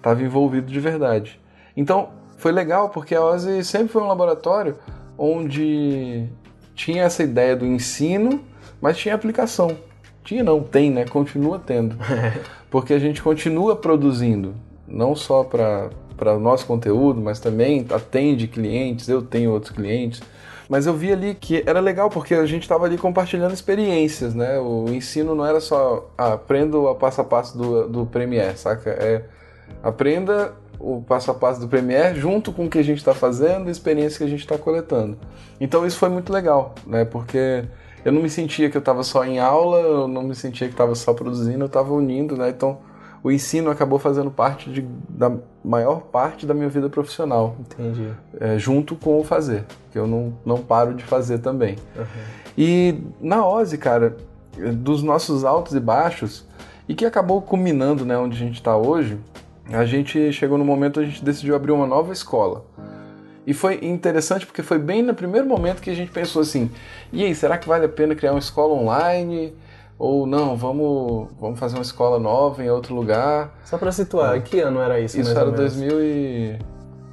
Tava envolvido de verdade. Então, foi legal porque a OSE sempre foi um laboratório onde tinha essa ideia do ensino, mas tinha aplicação. Tinha não, tem, né? Continua tendo. Porque a gente continua produzindo, não só para o nosso conteúdo, mas também atende clientes, eu tenho outros clientes. Mas eu vi ali que era legal porque a gente estava ali compartilhando experiências, né? O ensino não era só ah, aprenda o passo a passo do, do Premiere, saca? É aprenda o passo a passo do Premiere junto com o que a gente está fazendo a experiência que a gente está coletando. Então isso foi muito legal, né? Porque eu não me sentia que eu estava só em aula, eu não me sentia que estava só produzindo, eu estava unindo, né? Então o ensino acabou fazendo parte de, da maior parte da minha vida profissional, Entendi. é, junto com o fazer, que eu não, não paro de fazer também. Uhum. E na OSE, cara, dos nossos altos e baixos, e que acabou culminando né, onde a gente está hoje, a gente chegou no momento a gente decidiu abrir uma nova escola. E foi interessante porque foi bem no primeiro momento que a gente pensou assim: e aí, será que vale a pena criar uma escola online? Ou não, vamos, vamos fazer uma escola nova em outro lugar? Só pra situar, que ano era isso? Ah. Isso era ou menos?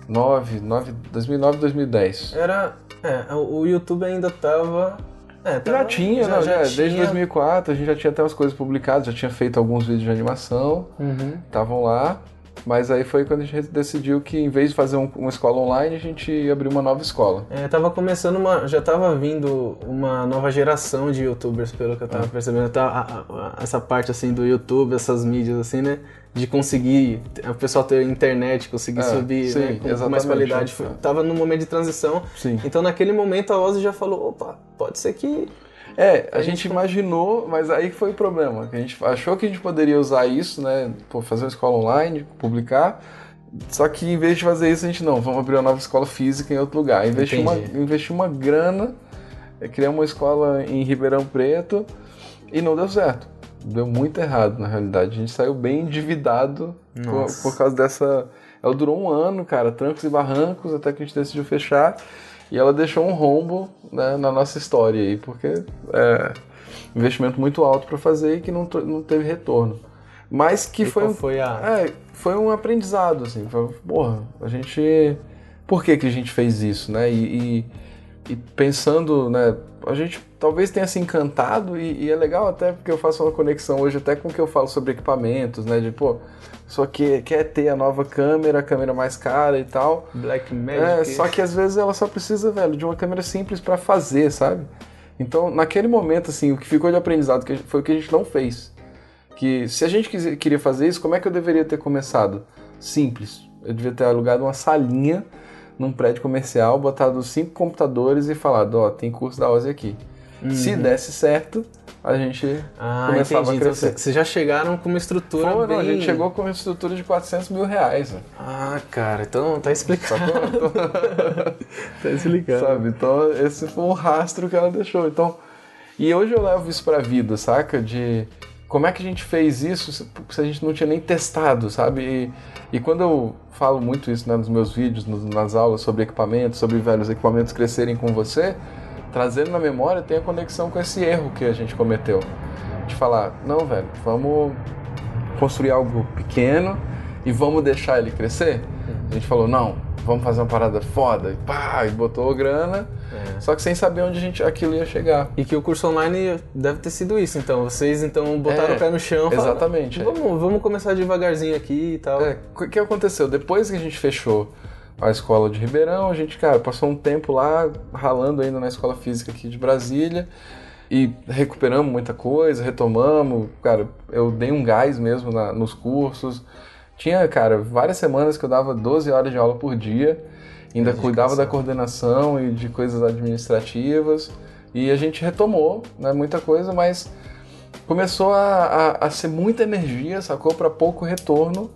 2009, 9, 2009, 2010. Era. É, o YouTube ainda tava. É, tava Já tinha, não, já, desde tinha. 2004 a gente já tinha até umas coisas publicadas, já tinha feito alguns vídeos de animação, Uhum. estavam lá, mas aí foi quando a gente decidiu que em vez de fazer um- uma escola online, a gente ia abrir uma nova escola. É, tava começando uma. Já tava vindo uma nova geração de youtubers, pelo que eu É. tava percebendo. Tá, a- a- essa parte assim do YouTube, essas mídias assim, né? De conseguir o pessoal ter internet, conseguir É, subir sim, né, com- com mais qualidade. Foi- tava num momento de transição. Sim. Então naquele momento a Ozzy já falou, opa, pode ser que. É, a, A gente imaginou, mas aí foi o problema. A gente achou que a gente poderia usar isso, né? pô, fazer uma escola online, publicar. Só que em vez de fazer isso, a gente não, vamos abrir uma nova escola física em outro lugar. Investir uma, investir uma grana, é, criar uma escola em Ribeirão Preto e não deu certo. Deu muito errado, na realidade. A gente saiu bem endividado por, por causa dessa. Ela durou um ano, cara, trancos e barrancos, até que a gente decidiu fechar. E ela deixou um rombo né, na nossa história aí, porque é investimento muito alto para fazer e que não, não teve retorno. Mas que E foi um, foi a. é, foi um aprendizado, assim. Foi, porra, a gente. Por que, que a gente fez isso, né? E, e e pensando, né, a gente talvez tenha se encantado e, e, é legal até porque eu faço uma conexão hoje até com o que eu falo sobre equipamentos, né, de pô, só que quer ter a nova câmera, a câmera mais cara e tal. Black Magic. É, só que às vezes ela só precisa, velho, de uma câmera simples para fazer, sabe? Então, naquele momento, assim, o que ficou de aprendizado foi o que a gente não fez. Que se a gente queria fazer isso, como é que eu deveria ter começado? Simples. Eu devia ter alugado uma salinha num prédio comercial, botado cinco computadores e falado, ó, oh, tem curso da OSI aqui. Uhum. Se desse certo, a gente ah, começava entendi. a então, crescer. Então, vocês já chegaram com uma estrutura Foi, bem... não, a gente chegou com uma estrutura de 400 mil reais. Né? Ah, cara, então tá explicado. tá explicado. Sabe, então esse foi um rastro que ela deixou. Então, e hoje eu levo isso pra vida, saca? De como é que a gente fez isso se a gente não tinha nem testado, sabe? E, e quando eu falo muito isso né, nos meus vídeos, nas aulas sobre equipamentos, sobre velhos equipamentos crescerem com você, trazendo na memória tem a conexão com esse erro que a gente cometeu. De falar, não, velho, vamos construir algo pequeno e vamos deixar ele crescer. A gente falou, não, vamos fazer uma parada foda, e pá, e botou grana, é. só que sem saber onde a gente, aquilo ia chegar. E que o curso online deve ter sido isso, então. Vocês então botaram é, o pé no chão. Exatamente. Falaram, vamos, vamos começar devagarzinho aqui e tal. É, o que aconteceu? Depois que a gente fechou a escola de Ribeirão, a gente, cara, passou um tempo lá ralando ainda na escola física aqui de Brasília e recuperamos muita coisa, retomamos, cara, eu dei um gás mesmo na, nos cursos, tinha, cara, várias semanas que eu dava 12 horas de aula por dia, ainda cuidava da coordenação e de coisas administrativas. E a gente retomou né, muita coisa, mas começou a, a, a ser muita energia, sacou? Para pouco retorno,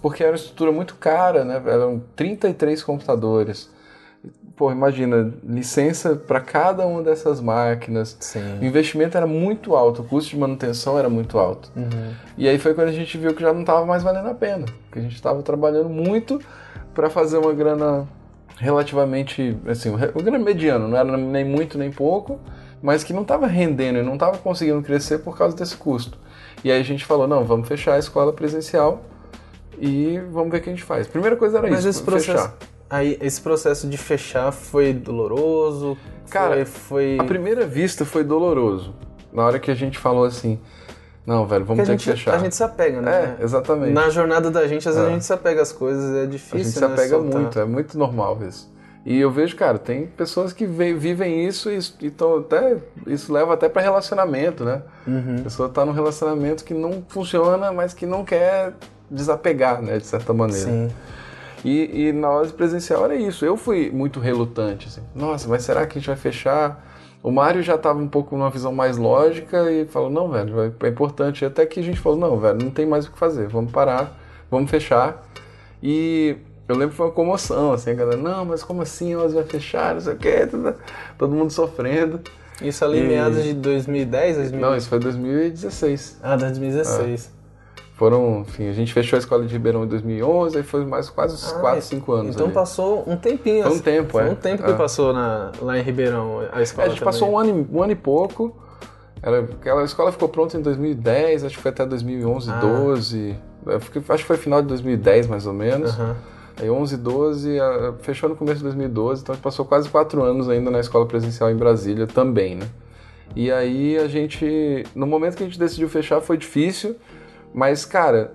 porque era uma estrutura muito cara, né? Eram 33 computadores pô, imagina, licença para cada uma dessas máquinas. Sim. O investimento era muito alto, o custo de manutenção era muito alto. Uhum. E aí foi quando a gente viu que já não estava mais valendo a pena, porque a gente estava trabalhando muito para fazer uma grana relativamente, assim, uma grana mediano, não era nem muito nem pouco, mas que não estava rendendo e não estava conseguindo crescer por causa desse custo. E aí a gente falou, não, vamos fechar a escola presencial e vamos ver o que a gente faz. Primeira coisa era mas isso, esse processo, fechar. Aí, esse processo de fechar foi doloroso? Cara, foi, foi... a primeira vista foi doloroso. Na hora que a gente falou assim, não, velho, vamos ter gente, que fechar. A gente se apega, né? É, exatamente. Na jornada da gente, às vezes é. a gente se apega às coisas, é difícil. A gente se né, apega soltar. muito, é muito normal isso. E eu vejo, cara, tem pessoas que vivem isso e então até isso leva até para relacionamento, né? Uhum. A pessoa tá num relacionamento que não funciona, mas que não quer desapegar, né, de certa maneira. Sim. E, e na hora presencial era isso. Eu fui muito relutante. Assim. Nossa, mas será que a gente vai fechar? O Mário já estava um pouco numa visão mais lógica e falou: não, velho, é importante. Até que a gente falou: não, velho, não tem mais o que fazer, vamos parar, vamos fechar. E eu lembro que foi uma comoção, assim, a galera: não, mas como assim? Elas vai fechar, não sei o quê, todo mundo sofrendo. Isso ali em meados de 2010, 2010? Não, isso foi 2016. Ah, 2016. Ah. Foram, enfim, a gente fechou a escola de Ribeirão em 2011, aí foi mais quase uns ah, 4, 5 anos. Então ali. passou um tempinho. Foi um tempo, foi é. um tempo que é. passou na, lá em Ribeirão, a escola. É, a gente também. passou um ano, um ano e pouco. Era, aquela escola ficou pronta em 2010, acho que foi até 2011, ah. 12. Acho que foi final de 2010 mais ou menos. Uhum. Aí 11, 12, fechou no começo de 2012, então a gente passou quase 4 anos ainda na escola presencial em Brasília também, né? E aí a gente, no momento que a gente decidiu fechar foi difícil, mas cara,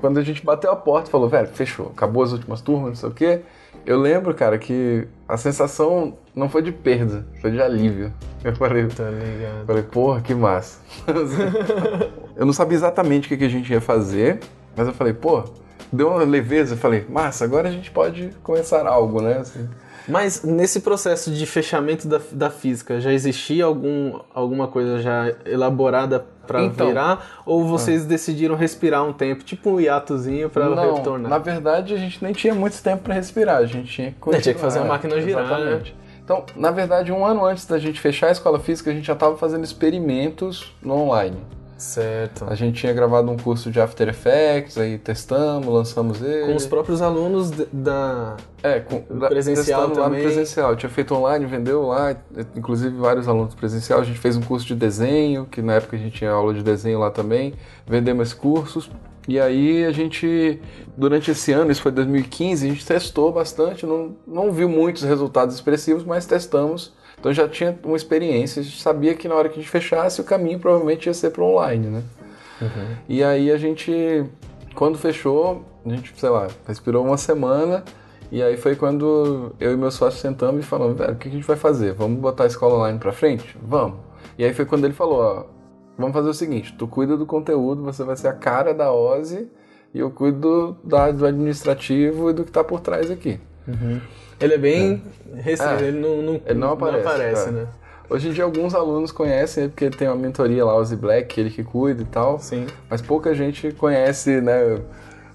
quando a gente bateu a porta e falou, velho, fechou, acabou as últimas turmas, não sei o quê. Eu lembro, cara, que a sensação não foi de perda, foi de alívio. Eu falei, tá ligado. Falei, porra, que massa. eu não sabia exatamente o que a gente ia fazer, mas eu falei, pô, deu uma leveza. Eu falei, massa, agora a gente pode começar algo, né? Assim. Mas nesse processo de fechamento da, da física, já existia algum, alguma coisa já elaborada para então, virar? Ou vocês ah. decidiram respirar um tempo, tipo um hiatozinho para retornar? Na verdade, a gente nem tinha muito tempo para respirar, a gente tinha que tinha que fazer a máquina girar, né? Exatamente. Né? Então, na verdade, um ano antes da gente fechar a escola física, a gente já estava fazendo experimentos no online. Certo. A gente tinha gravado um curso de After Effects, aí testamos, lançamos ele. Com os próprios alunos da. É, com, presencial testando também. lá no presencial. Eu tinha feito online, vendeu lá, inclusive vários alunos presencial. A gente fez um curso de desenho, que na época a gente tinha aula de desenho lá também. Vendemos cursos. E aí a gente, durante esse ano, isso foi 2015, a gente testou bastante, não, não viu muitos resultados expressivos, mas testamos. Então já tinha uma experiência, a gente sabia que na hora que a gente fechasse, o caminho provavelmente ia ser para online, né? Uhum. E aí a gente, quando fechou, a gente, sei lá, respirou uma semana, e aí foi quando eu e meu sócio sentamos e falamos, velho, o que a gente vai fazer? Vamos botar a escola online para frente? Vamos. E aí foi quando ele falou, ó, vamos fazer o seguinte, tu cuida do conteúdo, você vai ser a cara da OSI e eu cuido do, do administrativo e do que está por trás aqui. Uhum. Ele é bem é. restrito, é. ele, não, não, ele não aparece, não aparece é. né? Hoje em dia alguns alunos conhecem, porque ele tem uma mentoria lá, Ozzy Black, ele que cuida e tal. Sim. Mas pouca gente conhece, né,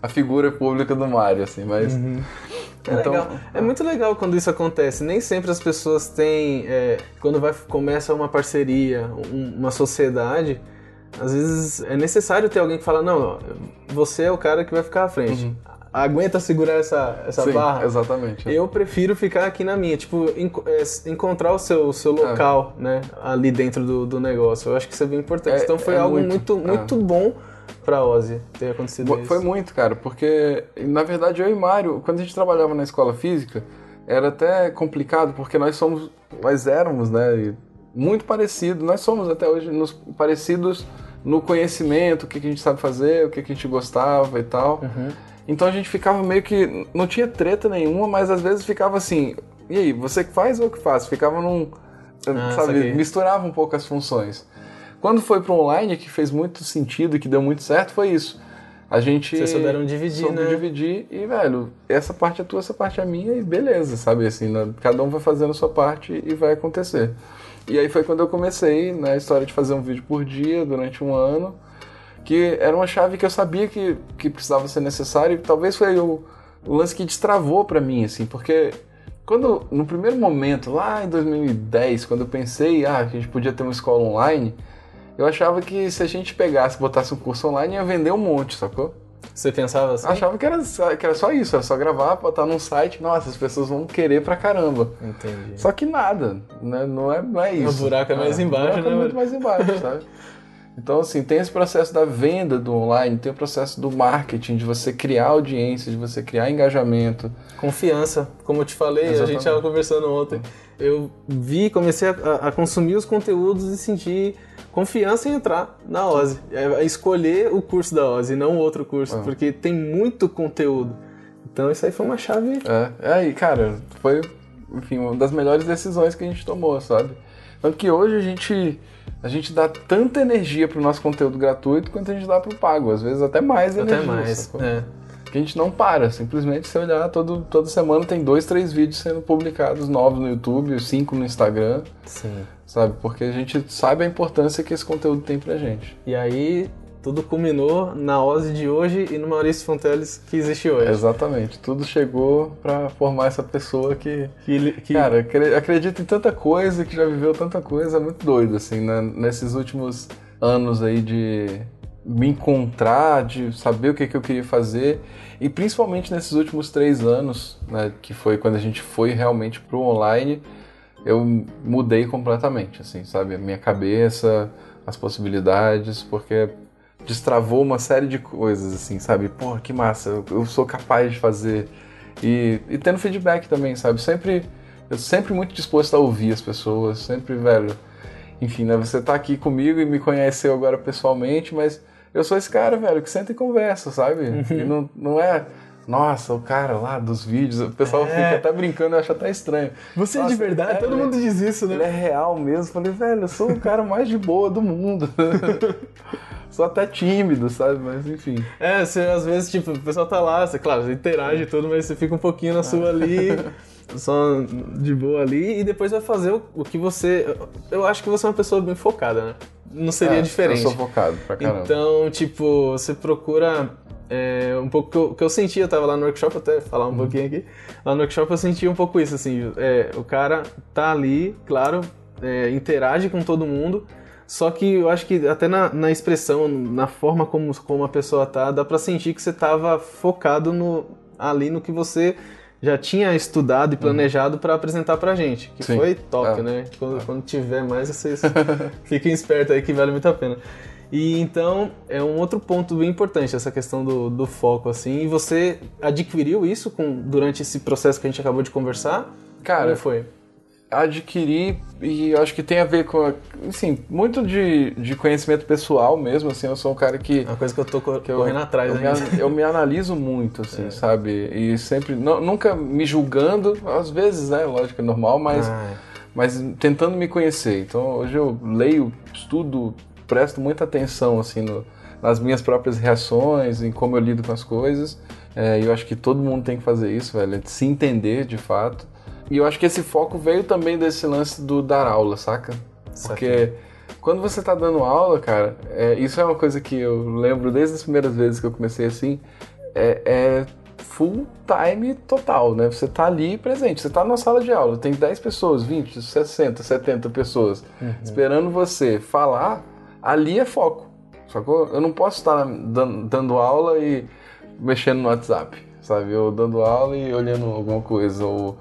a figura pública do Mário, assim, mas... Uhum. É, então, legal. é muito legal quando isso acontece. Nem sempre as pessoas têm. É, quando vai, começa uma parceria, um, uma sociedade, às vezes é necessário ter alguém que fala: não, você é o cara que vai ficar à frente. Uhum. Aguenta segurar essa, essa Sim, barra. Exatamente. Eu prefiro ficar aqui na minha. Tipo, é, encontrar o seu, seu é. local, é. né? Ali dentro do, do negócio. Eu acho que isso é bem importante. É, então foi algo muito, muito, muito bom pra Ozzy ter acontecido Foi isso? Foi muito, cara, porque na verdade eu e Mário, quando a gente trabalhava na escola física, era até complicado, porque nós somos, nós éramos, né, muito parecidos, nós somos até hoje nos, parecidos no conhecimento, o que, que a gente sabe fazer, o que, que a gente gostava e tal. Uhum. Então a gente ficava meio que. Não tinha treta nenhuma, mas às vezes ficava assim. E aí, você que faz ou que faz? Ficava num. Ah, sabe, misturava um pouco as funções. Quando foi para online, que fez muito sentido e que deu muito certo, foi isso. A gente. Vocês souberam dividir, soube né? dividir e, velho, essa parte é tua, essa parte é minha e beleza, sabe? Assim, né? cada um vai fazendo a sua parte e vai acontecer. E aí foi quando eu comecei na né, história de fazer um vídeo por dia durante um ano, que era uma chave que eu sabia que, que precisava ser necessário e talvez foi o, o lance que destravou para mim, assim, porque quando no primeiro momento, lá em 2010, quando eu pensei ah, que a gente podia ter uma escola online eu achava que se a gente pegasse, botasse um curso online, ia vender um monte, sacou? Você pensava assim? Achava que era, que era só isso, era só gravar, botar num site, nossa, as pessoas vão querer pra caramba. Entendi. Só que nada, né? não, é, não é isso. O buraco é mais é, embaixo, o buraco né? é muito mais embaixo, sabe? Então, assim, tem esse processo da venda do online, tem o processo do marketing, de você criar audiência, de você criar engajamento. Confiança, como eu te falei, Exatamente. a gente estava conversando ontem. Eu vi, comecei a, a consumir os conteúdos e senti confiança em entrar na OSE. É escolher o curso da OSE, não outro curso, ah. porque tem muito conteúdo. Então isso aí foi uma chave. É, é aí, cara, foi, enfim, uma das melhores decisões que a gente tomou, sabe? Tanto que hoje a gente a gente dá tanta energia pro nosso conteúdo gratuito quanto a gente dá pro pago, às vezes até mais energia. Até mais, é. Que a gente não para, simplesmente se olhar, todo, toda semana tem dois, três vídeos sendo publicados novos no YouTube, cinco no Instagram. Sim sabe? Porque a gente sabe a importância que esse conteúdo tem pra gente. E aí tudo culminou na Ozzy de hoje e no Maurício Fonteles que existe hoje. Exatamente, tudo chegou para formar essa pessoa que, que, que, cara, acredita em tanta coisa, que já viveu tanta coisa, é muito doido, assim, né? nesses últimos anos aí de me encontrar, de saber o que, que eu queria fazer e principalmente nesses últimos três anos, né, que foi quando a gente foi realmente pro online, eu mudei completamente, assim, sabe? A minha cabeça, as possibilidades, porque destravou uma série de coisas, assim, sabe? Pô, que massa, eu sou capaz de fazer. E, e tendo feedback também, sabe? Sempre, eu sempre muito disposto a ouvir as pessoas, sempre, velho. Enfim, né? Você tá aqui comigo e me conheceu agora pessoalmente, mas eu sou esse cara, velho, que senta e conversa, sabe? Uhum. E não, não é nossa, o cara lá dos vídeos, o pessoal é. fica até brincando, eu acho até estranho. Você Nossa, é de verdade? É, Todo mundo diz isso, né? Ele é real mesmo. Falei, velho, eu sou o cara mais de boa do mundo. sou até tímido, sabe? Mas enfim. É, você às vezes, tipo, o pessoal tá lá, você, claro, você interage e tudo, mas você fica um pouquinho na sua ali, só de boa ali, e depois vai fazer o, o, que você. Eu acho que você é uma pessoa bem focada, né? Não seria é, diferente. Eu sou focado pra caramba. Então, tipo, você procura é, um pouco que eu, que eu senti, eu tava lá no workshop, até falar um uhum. pouquinho aqui. Lá no workshop eu senti um pouco isso, assim, é, o cara tá ali, claro, é, interage com todo mundo, só que eu acho que até na, na expressão, na forma como, como a pessoa tá, dá pra sentir que você tava focado no, ali no que você já tinha estudado e uhum. planejado uhum. para apresentar pra gente, que Sim. foi top, é. né? Quando, é. quando tiver mais, vocês fiquem espertos aí que vale muito a pena. E então é um outro ponto bem importante essa questão do, do foco assim. E você adquiriu isso com, durante esse processo que a gente acabou de conversar? Cara, Como foi? adquiri e eu acho que tem a ver com, assim, muito de, de conhecimento pessoal mesmo, assim, eu sou um cara que... É uma coisa que eu tô que eu- correndo atrás eu ainda. me, eu me analiso muito, assim, sabe? E sempre, nu- nunca me julgando, às vezes, né, lógico, é normal, mas, Ah, mas tentando me conhecer. Então, hoje eu leio, estudo, presto muita atenção, assim, no- nas minhas próprias reações, em como eu lido com as coisas. É, eu acho que todo mundo tem que fazer isso, velho, é de se entender, de fato. E eu acho que esse foco veio também desse lance do dar aula, saca? Porque quando você tá dando aula, cara, é, isso é uma coisa que eu lembro desde as primeiras vezes que eu comecei assim, é, é full time total, né? Você tá ali presente, você tá numa sala de aula, tem 10 pessoas, 20, 60, 70 pessoas esperando você falar, ali é foco, sacou? Eu não posso estar dan- dando aula e mexendo no WhatsApp, sabe? Ou dando aula e olhando alguma coisa, ou...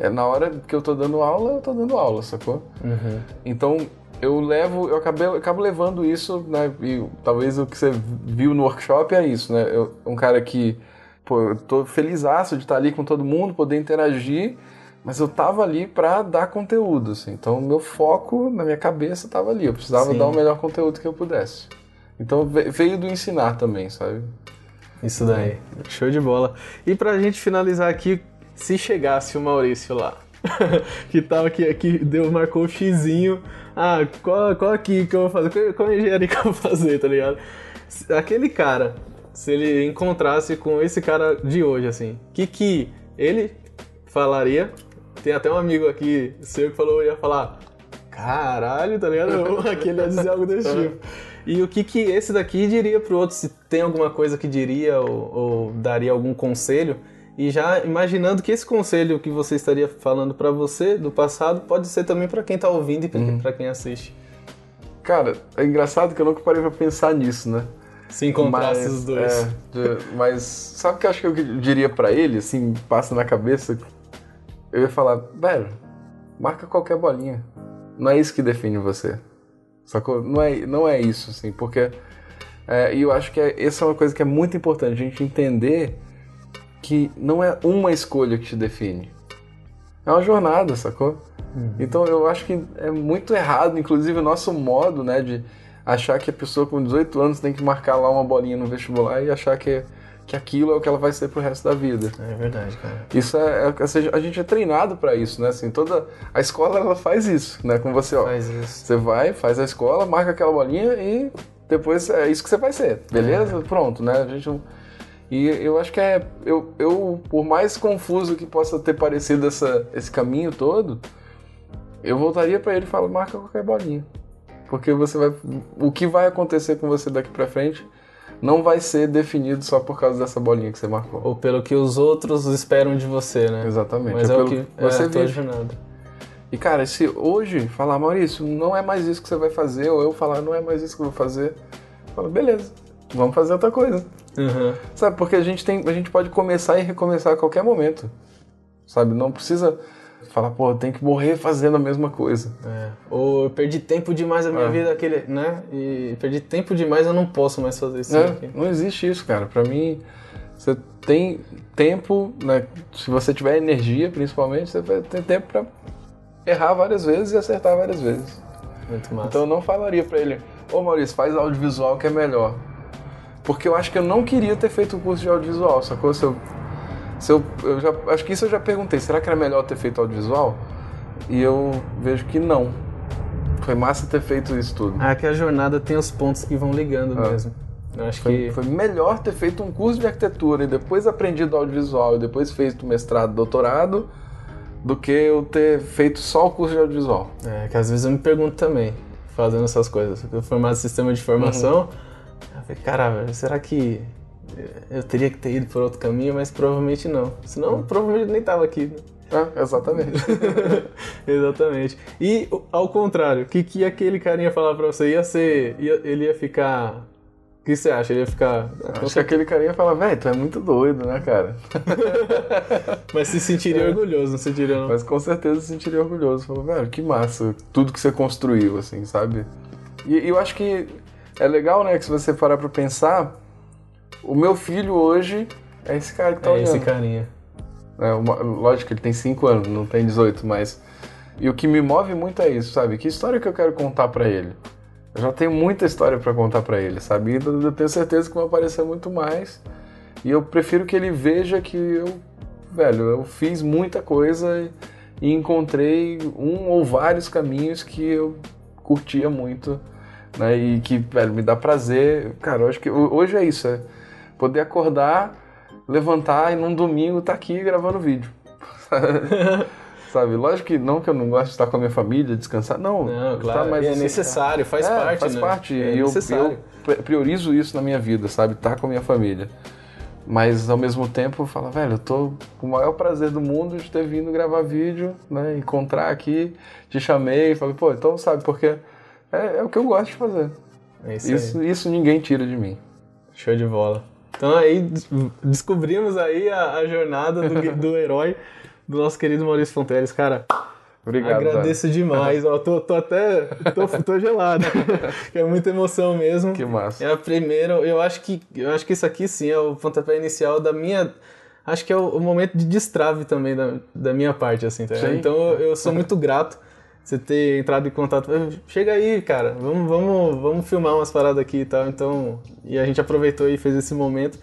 É, na hora que eu tô dando aula, eu tô dando aula, sacou? Uhum. Então eu levo, eu acabei, eu acabo levando isso, né? E talvez o que você viu no workshop é isso, né? Eu, um cara que, pô, eu tô felizaço de estar ali com todo mundo, poder interagir, mas eu tava ali pra dar conteúdo, assim. Então meu foco na minha cabeça tava ali, eu precisava Sim. dar o melhor conteúdo que eu pudesse. Então ve- veio do ensinar também, sabe? Isso daí. Show de bola. E pra gente finalizar aqui, se chegasse o Maurício lá, que tava aqui, aqui deu, marcou o xizinho. Ah, qual, qual aqui que eu vou fazer? Qual, qual engenharia que eu vou fazer, tá ligado? Aquele cara, se ele encontrasse com esse cara de hoje, assim, o que que ele falaria? Tem até um amigo aqui seu que falou, ia falar, caralho, tá ligado? Aquele ia dizer algo desse tipo. E o que que esse daqui diria pro outro, se tem alguma coisa que diria ou, ou daria algum conselho? E já imaginando que esse conselho que você estaria falando pra você do passado pode ser também pra quem tá ouvindo e pra pra quem assiste. Cara, é engraçado que eu nunca parei pra pensar nisso, né? Se encontrasse Mas, os dois. é, mas sabe o que eu acho que eu diria pra ele, assim, passa na cabeça? Eu ia falar, velho, marca qualquer bolinha. Não é isso que define você. Sacou? Não é, não é isso, assim, porque. é, e eu acho que é, essa é uma coisa que é muito importante, a gente entender que não é uma escolha que te define. É uma jornada, sacou? Então eu acho que é muito errado, inclusive o nosso modo, né, de achar que a pessoa com 18 anos tem que marcar lá uma bolinha no vestibular e achar que, que aquilo é o que ela vai ser pro resto da vida. É verdade, cara. Isso é, é- a gente é treinado para isso, né? Assim, toda a escola ela faz isso, né? Com você, ó. Faz isso. Você vai, faz a escola, marca aquela bolinha e depois é isso que você vai ser, beleza? Pronto, né? A gente não... E eu acho que é. Eu, eu, por mais confuso que possa ter parecido essa, esse caminho todo, eu voltaria para ele e falo, marca qualquer bolinha. Porque você vai. O que vai acontecer com você daqui para frente não vai ser definido só por causa dessa bolinha que você marcou. Ou pelo que os outros esperam de você, né? Exatamente. Mas é, pelo o que você é a tua vive. E cara, se hoje falar, Maurício, não é mais isso que você vai fazer, ou eu falar, não é mais isso que eu vou fazer, fala, beleza, vamos fazer outra coisa. Uhum. Sabe, porque a gente tem, a gente pode começar e recomeçar a qualquer momento. Sabe, não precisa falar, pô, tem que morrer fazendo a mesma coisa. É. Ou eu perdi tempo demais na minha É. vida, aquele, né? E perdi tempo demais, eu não posso mais fazer isso aqui. Não existe isso, cara. Pra mim, você tem tempo, né? Se você tiver energia, principalmente, você vai ter tempo pra errar várias vezes e acertar várias vezes. Muito massa. Então eu não falaria pra ele, ô Maurício, faz audiovisual que é melhor. Porque eu acho que eu não queria ter feito o curso de audiovisual, sacou? Se eu, se eu, eu já, acho que isso eu já perguntei, será que era melhor ter feito audiovisual? E eu vejo que não. Foi massa ter feito isso tudo. Ah, que a jornada tem os pontos que vão ligando Ah. mesmo. Eu acho Foi, que foi melhor ter feito um curso de arquitetura e depois aprendido audiovisual e depois feito mestrado, doutorado, do que eu ter feito só o curso de audiovisual. É, que às vezes eu me pergunto também, fazendo essas coisas. Eu formado em sistema de informação, Uhum. eu falei, cara, velho, será que eu teria que ter ido por outro caminho? Mas provavelmente não. Senão, Uhum. provavelmente nem tava aqui. né? É, exatamente. Exatamente. E ao contrário, o que, que aquele carinha falar pra você? Ia ser. ia- ele ia ficar. O que você acha? Ele ia ficar. Acho que aquele carinha fala, velho, tu é muito doido, né, cara? Mas se sentiria É. orgulhoso, não sentiria não? Mas com certeza se sentiria orgulhoso. Falou, velho, que massa, tudo que você construiu, assim, sabe? E, e eu acho que é legal, né, que se você parar pra pensar, o meu filho hoje é esse cara que tá é olhando. esse carinha. É, uma- lógico que ele tem 5 anos, não tem 18, mas. E o que me move muito é isso, sabe? Que história que eu quero contar pra ele? Eu já tenho muita história pra contar pra ele, sabe? E eu tenho certeza que vai aparecer muito mais. E eu prefiro que ele veja que eu, velho, eu fiz muita coisa e encontrei um ou vários caminhos que eu curtia muito, né? E que, velho, me dá prazer. Cara, eu acho que ho- hoje é isso, é poder acordar, levantar e num domingo tá aqui gravando vídeo. Sabe? Lógico que não que eu não gosto de estar com a minha família, descansar, não. Não, tá claro, mais é assim, necessário, faz é, parte, faz né? parte. É eu, necessário. eu priorizo isso na minha vida, sabe? Estar com a minha família. Mas ao mesmo tempo eu falo, velho, eu tô com o maior prazer do mundo de ter vindo gravar vídeo, né? Encontrar aqui, te chamei, falei, pô, então sabe, porque é, é o que eu gosto de fazer. É isso. Isso, isso ninguém tira de mim. Show de bola. Então aí des- descobrimos aí a, a jornada do, do herói do nosso querido Maurício Fonteles. Cara, Obrigado. agradeço demais. Ó, tô, tô até. Tô, tô gelado. é muita emoção mesmo. Que massa. É a primeira. Eu acho que eu acho que isso aqui sim é o pontapé inicial da minha. Acho que é o, momento de destrave também da, da minha parte, assim, tá? Então eu, eu sou muito grato você ter entrado em contato. Chega aí, cara, vamos, vamos, vamos filmar umas paradas aqui e tal. Então, e a gente aproveitou e fez esse momento.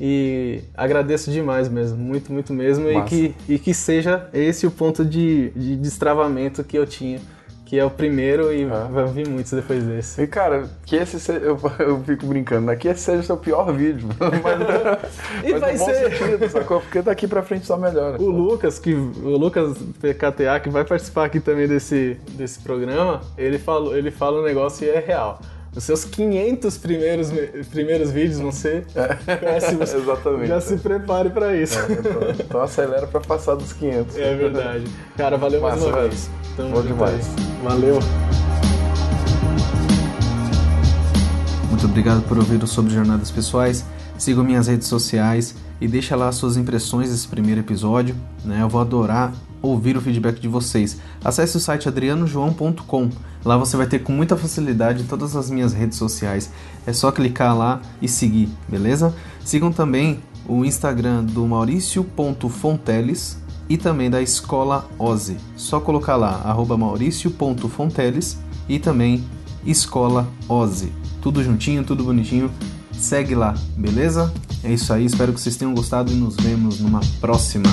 E agradeço demais mesmo, muito, muito mesmo. E que, e que seja esse o ponto de, de destravamento que eu tinha, que é o primeiro e Ah. vai vir muitos depois desse. E cara, que esse seja, eu, eu fico brincando, né? que esse seja o seu pior vídeo. Mas, E mas vai bom ser. sentido, sacou? Porque daqui pra frente só melhora. O Lucas, que, o Lucas PKTA, que vai participar aqui também desse, desse programa, ele, falou, ele fala um negócio e é real. Os seus 500 primeiros, primeiros vídeos vão ser péssimos. Exatamente. Já se prepare pra isso. Então, então acelera pra passar dos 500. É verdade. Cara, valeu mais Massa, uma velho. vez. Tamo Bom junto demais. aí. Valeu. Muito obrigado por ouvir o Sobre Jornadas Pessoais. Sigam minhas redes sociais e deixa lá suas impressões desse primeiro episódio. Né? Eu vou adorar ouvir o feedback de vocês. Acesse o site adrianojoão.com. Lá você vai ter com muita facilidade todas as minhas redes sociais. É só clicar lá e seguir, beleza? Sigam também o Instagram do Maurício.fonteles e também da Escola Ozzy. Só colocar lá, arroba Maurício.fonteles e também Escola Ozzy. Tudo juntinho, tudo bonitinho. Segue lá, beleza? É isso aí, espero que vocês tenham gostado e nos vemos numa próxima.